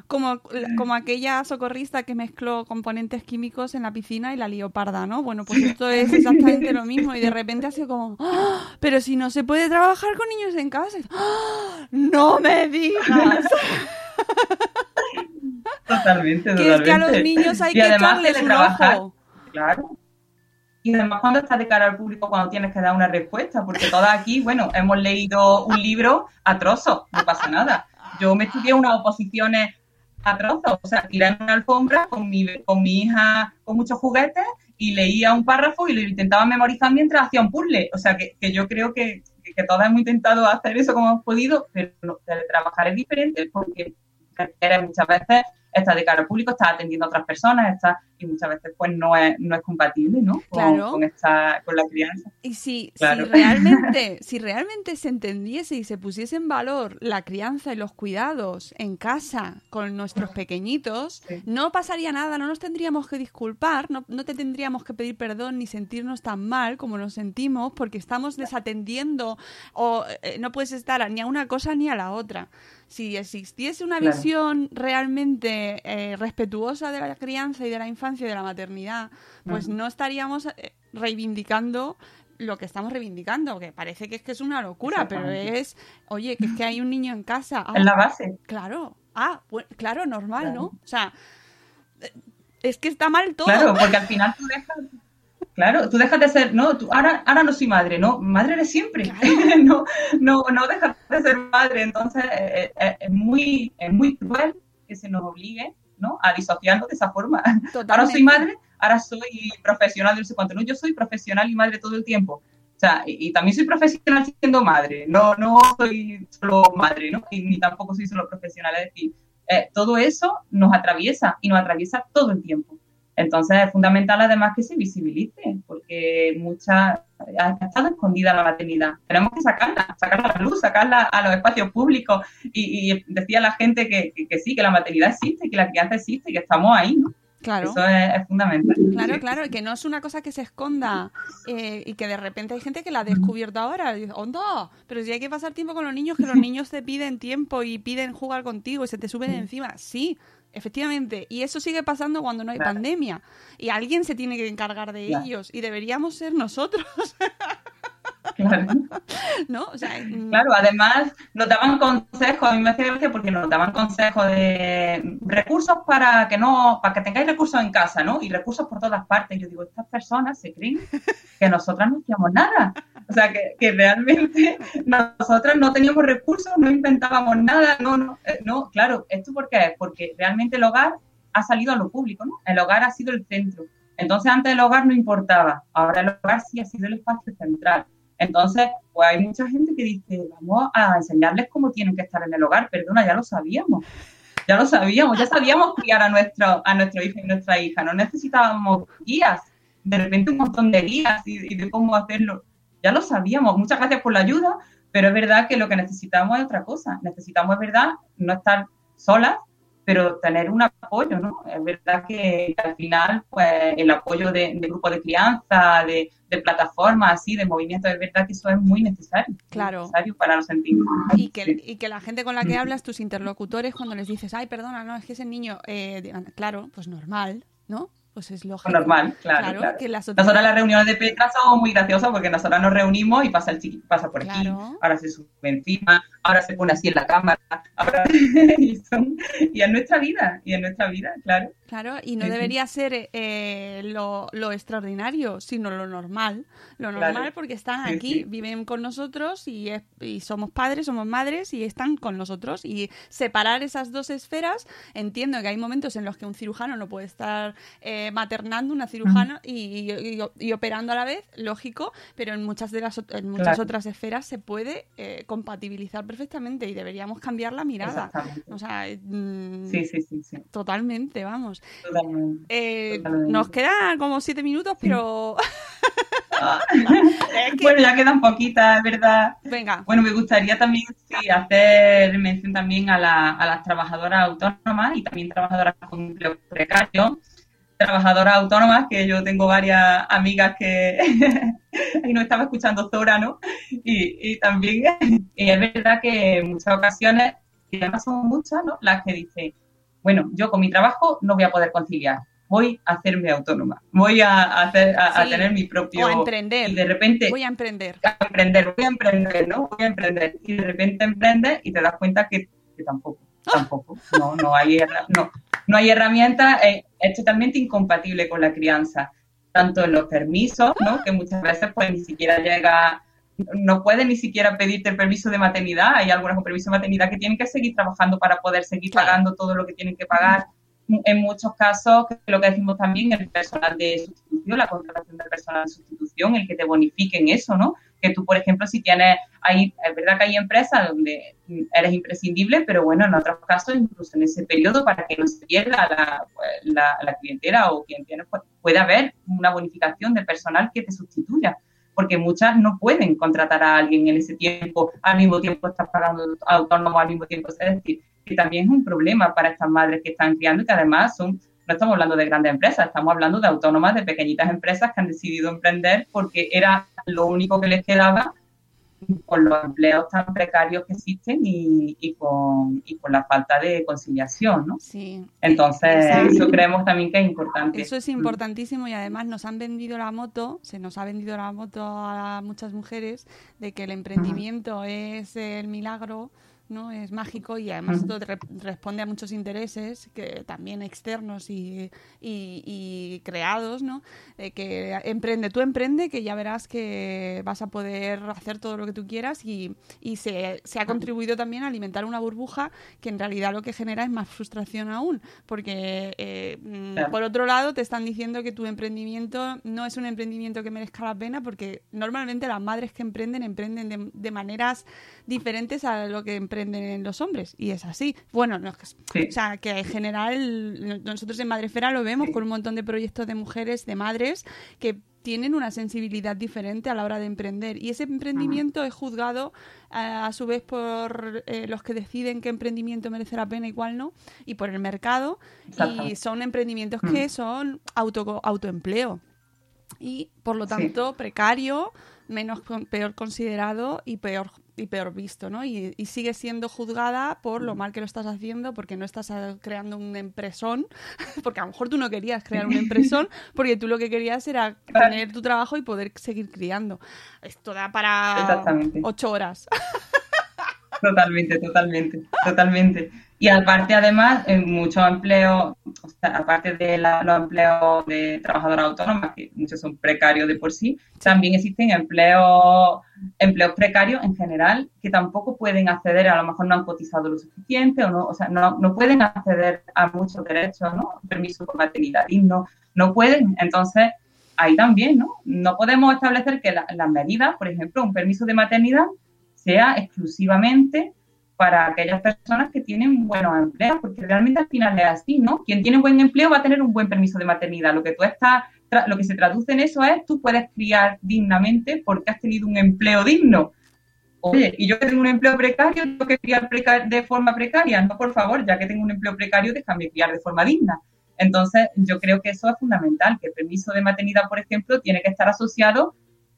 Como, como aquella socorrista que mezcló componentes químicos en la piscina y la leoparda, ¿no? Bueno, pues esto es exactamente lo mismo y de repente ha sido como, ¡Ah! pero si no se puede trabajar con niños en casa, ¡Ah! no me digas. *laughs* *laughs* Totalmente, que es que a los niños hay que echarles un ojo. Claro. y además cuando estás de cara al público cuando tienes que dar una respuesta, porque todas aquí, bueno, hemos leído un libro a trozos, no pasa nada. Yo me estudié unas oposiciones a trozos, o sea, tiré en una alfombra con mi, con mi hija con muchos juguetes y leía un párrafo y lo intentaba memorizar mientras hacía un puzzle. O sea, que, que yo creo que, que todas hemos intentado hacer eso como hemos podido, pero trabajar es diferente porque muchas veces está de cara al público, está atendiendo a otras personas, está y muchas veces pues no es, no es compatible, ¿no? Con, con, esta, con la crianza. Y si, si, realmente, *laughs* si realmente se entendiese y se pusiese en valor la crianza y los cuidados en casa con nuestros pequeñitos, no pasaría nada, no nos tendríamos que disculpar, no, no te tendríamos que pedir perdón ni sentirnos tan mal como nos sentimos porque estamos desatendiendo o eh, no puedes estar ni a una cosa ni a la otra si existiese una visión realmente eh, respetuosa de la crianza y de la infancia y de la maternidad, pues no estaríamos eh, reivindicando lo que estamos reivindicando, que parece que es que es una locura, pero es, oye, que es que hay un niño en casa. Ah, en la base. Claro, ah, claro, normal, ¿no? O sea, eh, es que está mal todo. Claro, porque al final tú dejas, Claro, tú dejas de ser, no, tú, ahora, ahora no soy madre, no, madre eres siempre, *laughs* no, no, no dejas de ser madre, entonces eh, eh, es, muy, es muy cruel que se nos obligue, ¿no? A disociarnos de esa forma. *laughs* Ahora soy madre, ahora soy profesional no sé cuánto, no, yo soy profesional y madre todo el tiempo. O sea, y, también soy profesional siendo madre, no, no soy solo madre, ¿no? Y, ni tampoco soy solo profesional, es decir, eh, todo eso nos atraviesa y nos atraviesa todo el tiempo. Entonces es fundamental además que se visibilice, porque mucha ha estado escondida la maternidad. Tenemos que sacarla, sacarla a la luz, sacarla a los espacios públicos y, decía la gente que, sí, que la maternidad existe, que la crianza existe, que estamos ahí, ¿no? Claro. Eso es, fundamental. Claro, claro, y que no es una cosa que se esconda eh, y que de repente hay gente que la ha descubierto ahora. Y dice, ¡Onda! Pero si hay que pasar tiempo con los niños, que los *laughs* niños te piden tiempo y piden jugar contigo y se te suben encima. Sí, Efectivamente, y eso sigue pasando cuando no hay pandemia. Y alguien se tiene que encargar de ellos y deberíamos ser nosotros. Claro. *laughs* ¿No? Mm. Claro, además nos daban consejos, a mí me hacía gracia porque nos daban consejos de recursos para que no, para que tengáis recursos en casa, ¿no? Y recursos por todas partes. Yo digo, estas personas se creen que nosotras no hacíamos nada. O sea, que, que realmente *laughs* nosotras no teníamos recursos, no inventábamos nada, no, no, eh, no, claro, ¿esto por qué es? Porque realmente el hogar ha salido a lo público, ¿no? El hogar ha sido el centro. Entonces antes el hogar no importaba, ahora el hogar sí ha sido el espacio central. Entonces, pues hay mucha gente que dice, vamos a enseñarles cómo tienen que estar en el hogar. Perdona, ya lo sabíamos. Ya lo sabíamos, ya sabíamos criar a nuestro, a nuestro hijo y nuestra hija. No necesitábamos guías, de repente un montón de guías y, de cómo hacerlo. Ya lo sabíamos. Muchas gracias por la ayuda, pero es verdad que lo que necesitamos es otra cosa. Necesitamos, es verdad, no estar solas, pero tener un apoyo, ¿no? Es verdad que al final, pues, el apoyo de, de grupos de crianza, de, de plataformas así, de movimientos, es verdad que eso es muy necesario. Claro. necesario para los sentidos. Y que, y que la gente con la que hablas, tus interlocutores, cuando les dices, ay, perdona, no, es que ese niño, eh, claro, pues normal, ¿no? Pues es lógico. Normal, claro. Que las otras... Nosotras las reuniones de Petra son muy graciosas porque nosotras nos reunimos y pasa el chiquito, pasa por aquí, ahora se sube encima, ahora se pone así en la cámara, *laughs* y, son... y en nuestra vida, y en nuestra vida, claro. Claro, y no debería ser eh, lo, lo, extraordinario, sino lo normal. Lo normal porque están aquí, viven con nosotros y, y, somos padres, somos madres y están con nosotros. Y separar esas dos esferas, entiendo que hay momentos en los que un cirujano no puede estar eh, maternando, una cirujana y, y, operando a la vez, lógico, pero en muchas, de las, en muchas otras esferas se puede eh, compatibilizar perfectamente y deberíamos cambiar la mirada. O sea, mm, sí, sí, sí, totalmente, vamos. Eh, nos quedan como siete minutos, pero... Ah. *laughs* Bueno, ya quedan poquitas, ¿verdad? Venga. Bueno, me gustaría también hacer mención también a, las trabajadoras autónomas y también trabajadoras con empleo precario. Trabajadoras autónomas, que yo tengo varias amigas que *laughs* ahí no estaba escuchando Zora, ¿no? Y, y también y es verdad que en muchas ocasiones, y además son muchas, ¿no? Las que dicen, bueno, yo con mi trabajo no voy a poder conciliar, voy a hacerme autónoma, voy a, hacer, a, tener mi propio... O a emprender. Y de repente... Voy a emprender. A emprender, voy a emprender, ¿no? Voy a emprender. Y de repente emprendes y te das cuenta que, tampoco, ¡Ah! tampoco. No, no hay, no, no hay herramientas, es, totalmente incompatible con la crianza. tanto en los permisos, ¿no? Que muchas veces pues ni siquiera llega, no pueden ni siquiera pedirte el permiso de maternidad. Hay algunos con permiso de maternidad que tienen que seguir trabajando para poder seguir pagando todo lo que tienen que pagar. En muchos casos, lo que decimos también, el personal de sustitución, la contratación del personal de sustitución, el que te bonifiquen eso, ¿no? Que tú, por ejemplo, si tienes, hay, es verdad que hay empresas donde eres imprescindible, pero bueno, en otros casos, incluso en ese periodo, para que no se pierda la, la, la clientela o quien tiene, pues, puede haber una bonificación de personal que te sustituya porque muchas no pueden contratar a alguien en ese tiempo, al mismo tiempo estás pagando autónomo, al mismo tiempo, es decir, que también es un problema para estas madres que están criando y que además son, no estamos hablando de grandes empresas, estamos hablando de autónomas, de pequeñitas empresas que han decidido emprender porque era lo único que les quedaba con los empleos tan precarios que existen y, y, con, y con la falta de conciliación, ¿no? Sí. Entonces, eso creemos también que es importante. Eso es importantísimo y además nos han vendido la moto, se nos ha vendido la moto a muchas mujeres de que el emprendimiento es el milagro ¿no? Es mágico y además esto re responde a muchos intereses que también externos y, y, y creados, ¿no? De que emprende, tú emprende que ya verás que vas a poder hacer todo lo que tú quieras y, y se, se, ha contribuido también a alimentar una burbuja que en realidad lo que genera es más frustración aún, porque eh, claro. por otro lado te están diciendo que tu emprendimiento no es un emprendimiento que merezca la pena porque normalmente las madres que emprenden emprenden de, de maneras diferentes a lo que emprenden los hombres y es así. Bueno, no, sí. o sea, que en general nosotros en Madrefera lo vemos sí. con un montón de proyectos de mujeres, de madres que tienen una sensibilidad diferente a la hora de emprender y ese emprendimiento es juzgado a su vez por eh, los que deciden qué emprendimiento merece la pena y cuál no y por el mercado Exacto. y son emprendimientos que son auto, autoempleo y por lo tanto sí. precario menos peor considerado y peor y peor visto, ¿no? Y, y sigue siendo juzgada por lo mal que lo estás haciendo, porque no estás creando un empresón, *laughs* porque a lo mejor tú no querías crear un empresón, *laughs* porque tú lo que querías era tener tu trabajo y poder seguir criando. Esto da para ocho horas. *laughs* Totalmente, totalmente, totalmente. Y aparte, además, en muchos empleos, o sea, aparte de la, los empleos de trabajadoras autónomas, que muchos son precarios de por sí, también existen empleos, empleos precarios en general que tampoco pueden acceder, a lo mejor no han cotizado lo suficiente o no, o sea, no, no pueden acceder a muchos derechos, ¿no? Permiso por maternidad no, no pueden. Entonces, ahí también, ¿no? No podemos establecer que las la medidas, por ejemplo, un permiso de maternidad sea exclusivamente para aquellas personas que tienen buenos empleos, porque realmente al final es así, ¿no? Quien tiene buen empleo va a tener un buen permiso de maternidad. Lo que tú estás, lo que se traduce en eso es tú puedes criar dignamente porque has tenido un empleo digno. Oye, y yo que tengo un empleo precario, tengo que criar precar de forma precaria. No, por favor, ya que tengo un empleo precario, déjame criar de forma digna. Entonces, yo creo que eso es fundamental, que el permiso de maternidad, por ejemplo, tiene que estar asociado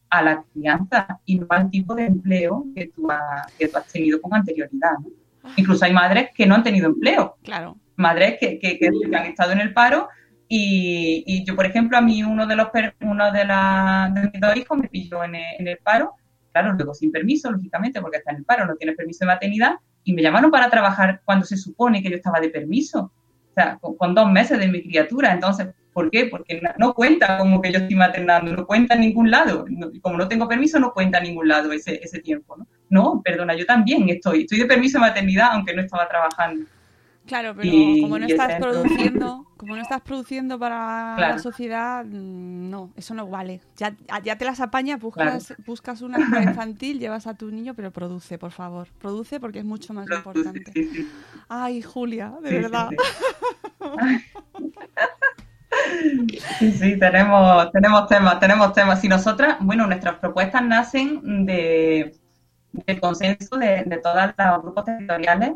a la crianza y no al tipo de empleo que tú, has, que tú has tenido con anterioridad. ¿no? Incluso hay madres que no han tenido empleo. Claro. Madres que, que, que, han estado en el paro y, y, yo, por ejemplo, a mí uno de los uno de, la, de mis dos hijos me pilló en el, en el paro, claro, luego sin permiso, lógicamente, porque está en el paro, no tiene permiso de maternidad, y me llamaron para trabajar cuando se supone que yo estaba de permiso. O sea, con, con dos meses de mi criatura. Entonces, ¿Por qué? Porque no cuenta como que yo estoy maternando, no cuenta en ningún lado. Como no tengo permiso, no cuenta en ningún lado ese, ese tiempo. ¿no? no, perdona, yo también estoy. Estoy de permiso de maternidad, aunque no estaba trabajando. Claro, pero y, como no estás produciendo, como no estás produciendo para claro. la sociedad, no, eso no vale. Ya, ya te las apañas, buscas, claro. buscas una infantil, *laughs* llevas a tu niño, pero produce, por favor. Produce porque es mucho más produce, importante. Sí, sí. Ay, Julia, de sí, verdad. *laughs* Sí, sí, tenemos, tenemos temas, tenemos temas. Y nosotras, bueno, nuestras propuestas nacen de, del consenso de, de todos los grupos territoriales.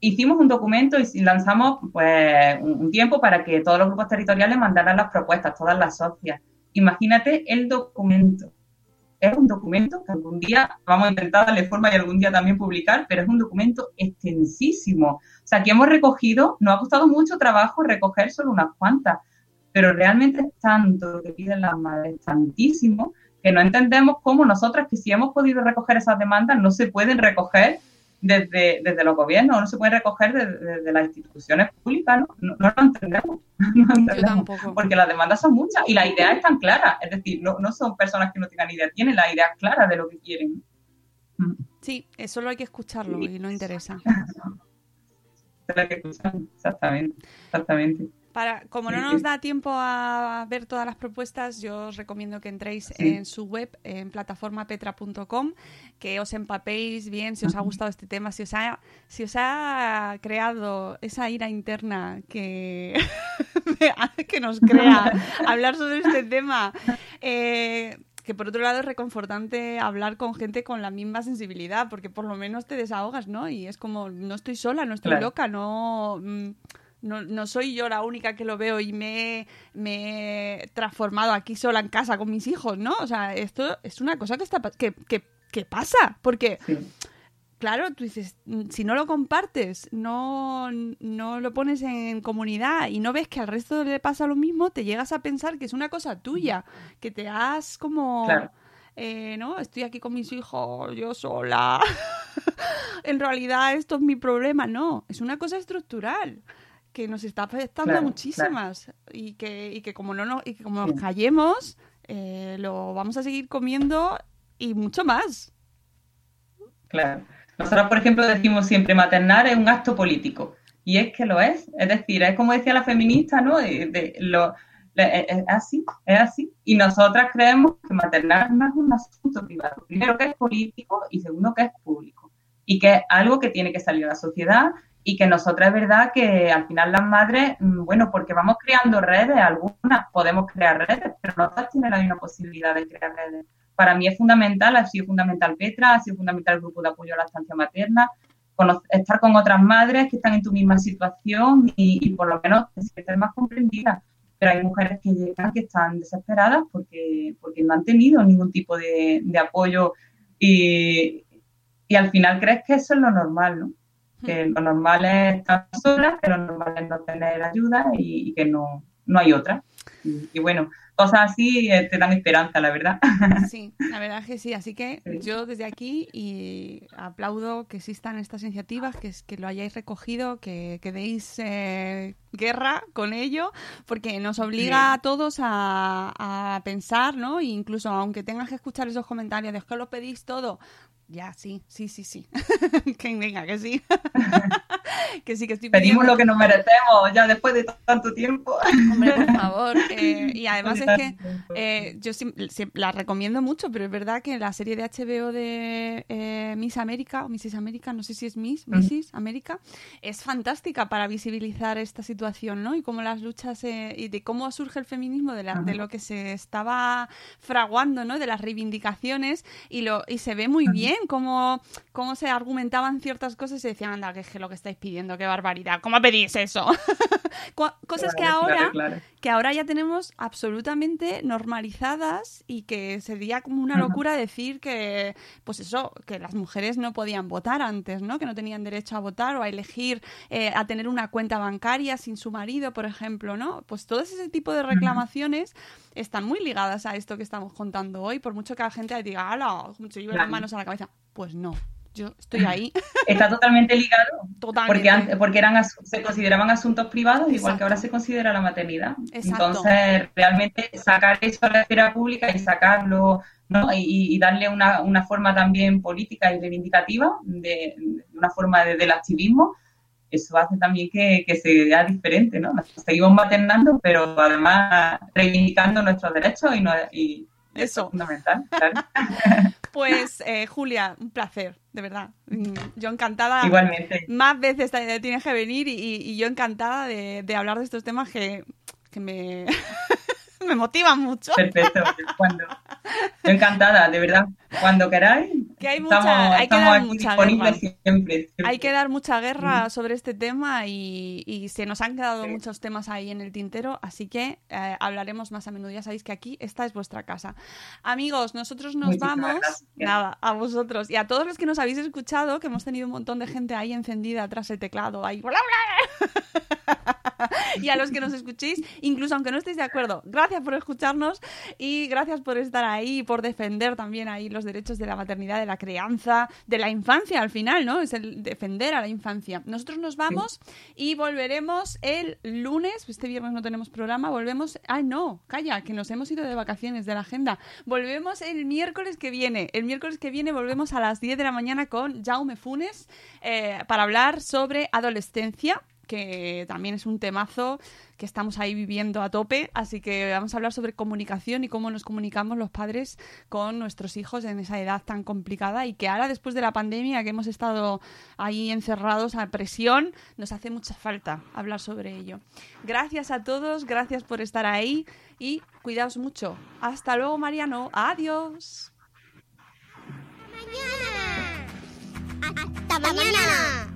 Hicimos un documento y lanzamos pues un tiempo para que todos los grupos territoriales mandaran las propuestas, todas las socias. Imagínate el documento. Es un documento que algún día vamos a intentar darle forma y algún día también publicar, pero es un documento extensísimo. O sea, aquí hemos recogido, nos ha costado mucho trabajo recoger solo unas cuantas, pero realmente es tanto lo que piden las madres, tantísimo, que no entendemos cómo nosotras, que si hemos podido recoger esas demandas, no se pueden recoger desde, desde los gobiernos, no se puede recoger desde, las instituciones públicas, ¿no? No, lo entendemos. *laughs* No entendemos porque las demandas son muchas y las ideas están claras, es decir, no, no son personas que no tengan ideas, tienen las ideas claras de lo que quieren. Sí, eso lo hay que escucharlo y no interesa. *laughs* exactamente, exactamente. Para, como no nos da tiempo a ver todas las propuestas, yo os recomiendo que entréis en su web, en plataformapetra.com, que os empapéis bien si os ha gustado este tema, si os ha, si os ha creado esa ira interna que, *laughs* que nos crea *laughs* hablar sobre este tema. Eh, que por otro lado es reconfortante hablar con gente con la misma sensibilidad, porque por lo menos te desahogas, ¿no? Y es como, no estoy sola, no estoy loca, no... Mm, no, no, soy yo la única que lo veo y me, me, he transformado aquí sola en casa con mis hijos, ¿no? O sea, esto es una cosa que, está, que, que, que pasa, porque... Claro, tú dices, mm, si no lo compartes, no, no lo pones en comunidad y no ves que al resto le pasa lo mismo, te llegas a pensar que es una cosa tuya, que te has como... Eh, ¿no? Estoy aquí con mis hijos, yo sola. *laughs* en realidad esto es mi problema. No, es una cosa estructural que nos está afectando muchísimas y que, y que como no nos, y que como nos callemos, eh, lo vamos a seguir comiendo y mucho más. Claro. Nosotros, por ejemplo, decimos siempre maternar es un acto político. Y es que lo es. Es decir, es como decía la feminista, ¿no? lo, es así, es así. Y nosotras creemos que maternar no es un asunto privado. Primero que es político y segundo que es público. Y que es algo que tiene que salir a la sociedad y que nosotras es verdad que al final las madres, mm, bueno, porque vamos creando redes, algunas podemos crear redes, pero no todas tienen la misma posibilidad de crear redes. Para mí es fundamental, ha sido fundamental Petra, ha sido fundamental el grupo de apoyo a la estancia materna, estar con otras madres que están en tu misma situación y, por lo menos te más comprendida. Pero hay mujeres que llegan que están desesperadas porque, porque no han tenido ningún tipo de, apoyo y, y al final crees que eso es lo normal, ¿no? Que lo normal es estar sola, que lo normal es no tener ayuda y, que no, no hay otra. Y, bueno, cosas así eh, te dan esperanza, la verdad. *laughs* Sí, la verdad es que sí. Así que yo desde aquí y aplaudo que existan estas iniciativas, que, que lo hayáis recogido, que, que deis eh, guerra con ello, porque nos obliga a todos a, a, pensar, ¿no? E incluso aunque tengas que escuchar esos comentarios de que lo pedís todo, ya, sí, sí, sí, sí. *laughs* que venga, que sí. *laughs* que sí, que estoy Pedimos lo que nos merecemos ya después de tanto tiempo. Hombre, por favor. *laughs* Eh, y además es que eh, yo la recomiendo mucho, pero es verdad que la serie de HBO de eh, Miss América, o Mrs. América, no sé si es Miss, Mrs. América, es fantástica para visibilizar esta situación, ¿no? Y cómo las luchas y de cómo surge el feminismo de, de lo que se estaba fraguando, ¿no? De las reivindicaciones y, lo, y se ve muy bien cómo, cómo se argumentaban ciertas cosas y decían, anda, que es lo que estáis pidiendo, qué barbaridad, ¿cómo pedís eso? *laughs* cosas que ahora, que ahora ya tenemos absolutamente normalizadas y que sería como una locura decir que, pues eso, que las mujeres no podían votar antes, ¿no? Que no tenían derecho a votar o a elegir, eh, a tener una cuenta bancaria sin su marido, por ejemplo, ¿no? Pues todo ese tipo de reclamaciones están muy ligadas a esto que estamos contando hoy, por mucho que la gente diga, ¡hala! Se lleve las manos a la cabeza. Pues no, yo estoy ahí. *laughs* Está totalmente ligado. Totalmente. Porque, eran, se consideraban asuntos privados, igual que ahora se considera la maternidad. Entonces, realmente sacar eso a la esfera pública y sacarlo ¿no? y, darle una, una, forma también política y reivindicativa, de, una forma del activismo, eso hace también que, que se vea diferente, ¿no? seguimos maternando, pero además reivindicando nuestros derechos y, no, y eso es fundamental, *laughs* Pues, eh, Julia, un placer, de verdad. Mm, yo encantada. Igualmente. Más veces tienes que venir y, yo encantada de, de, hablar de estos temas que, que me, *laughs* me motivan mucho. Perfecto. Cuando, yo encantada, de verdad. Cuando queráis. Que hay, mucha, hay que dar mucha guerra. Siempre, Hay que dar mucha guerra sobre este tema y, y se nos han quedado muchos temas ahí en el tintero, así que eh, hablaremos más a menudo. Ya sabéis que aquí esta es vuestra casa. Amigos, nosotros nos vamos. Nada, a vosotros y a todos los que nos habéis escuchado, que hemos tenido un montón de gente ahí encendida tras el teclado, ahí. *laughs* y a los que nos escuchéis, incluso aunque no estéis de acuerdo. Gracias por escucharnos y gracias por estar ahí, por defender también ahí los derechos de la maternidad, de la crianza, de la infancia al final, ¿no? Es el defender a la infancia. Nosotros nos vamos y volveremos el lunes, este viernes no tenemos programa, volvemos, ay no, calla, que nos hemos ido de vacaciones de la agenda. Volvemos el miércoles que viene. El miércoles que viene volvemos a las 10 de la mañana con Jaume Funes eh, para hablar sobre adolescencia que también es un temazo que estamos ahí viviendo a tope, así que vamos a hablar sobre comunicación y cómo nos comunicamos los padres con nuestros hijos en esa edad tan complicada y que ahora después de la pandemia que hemos estado ahí encerrados a presión, nos hace mucha falta hablar sobre ello. Gracias a todos, gracias por estar ahí y cuidaos mucho. Hasta luego, Mariano. Adiós. Mañana. Hasta mañana.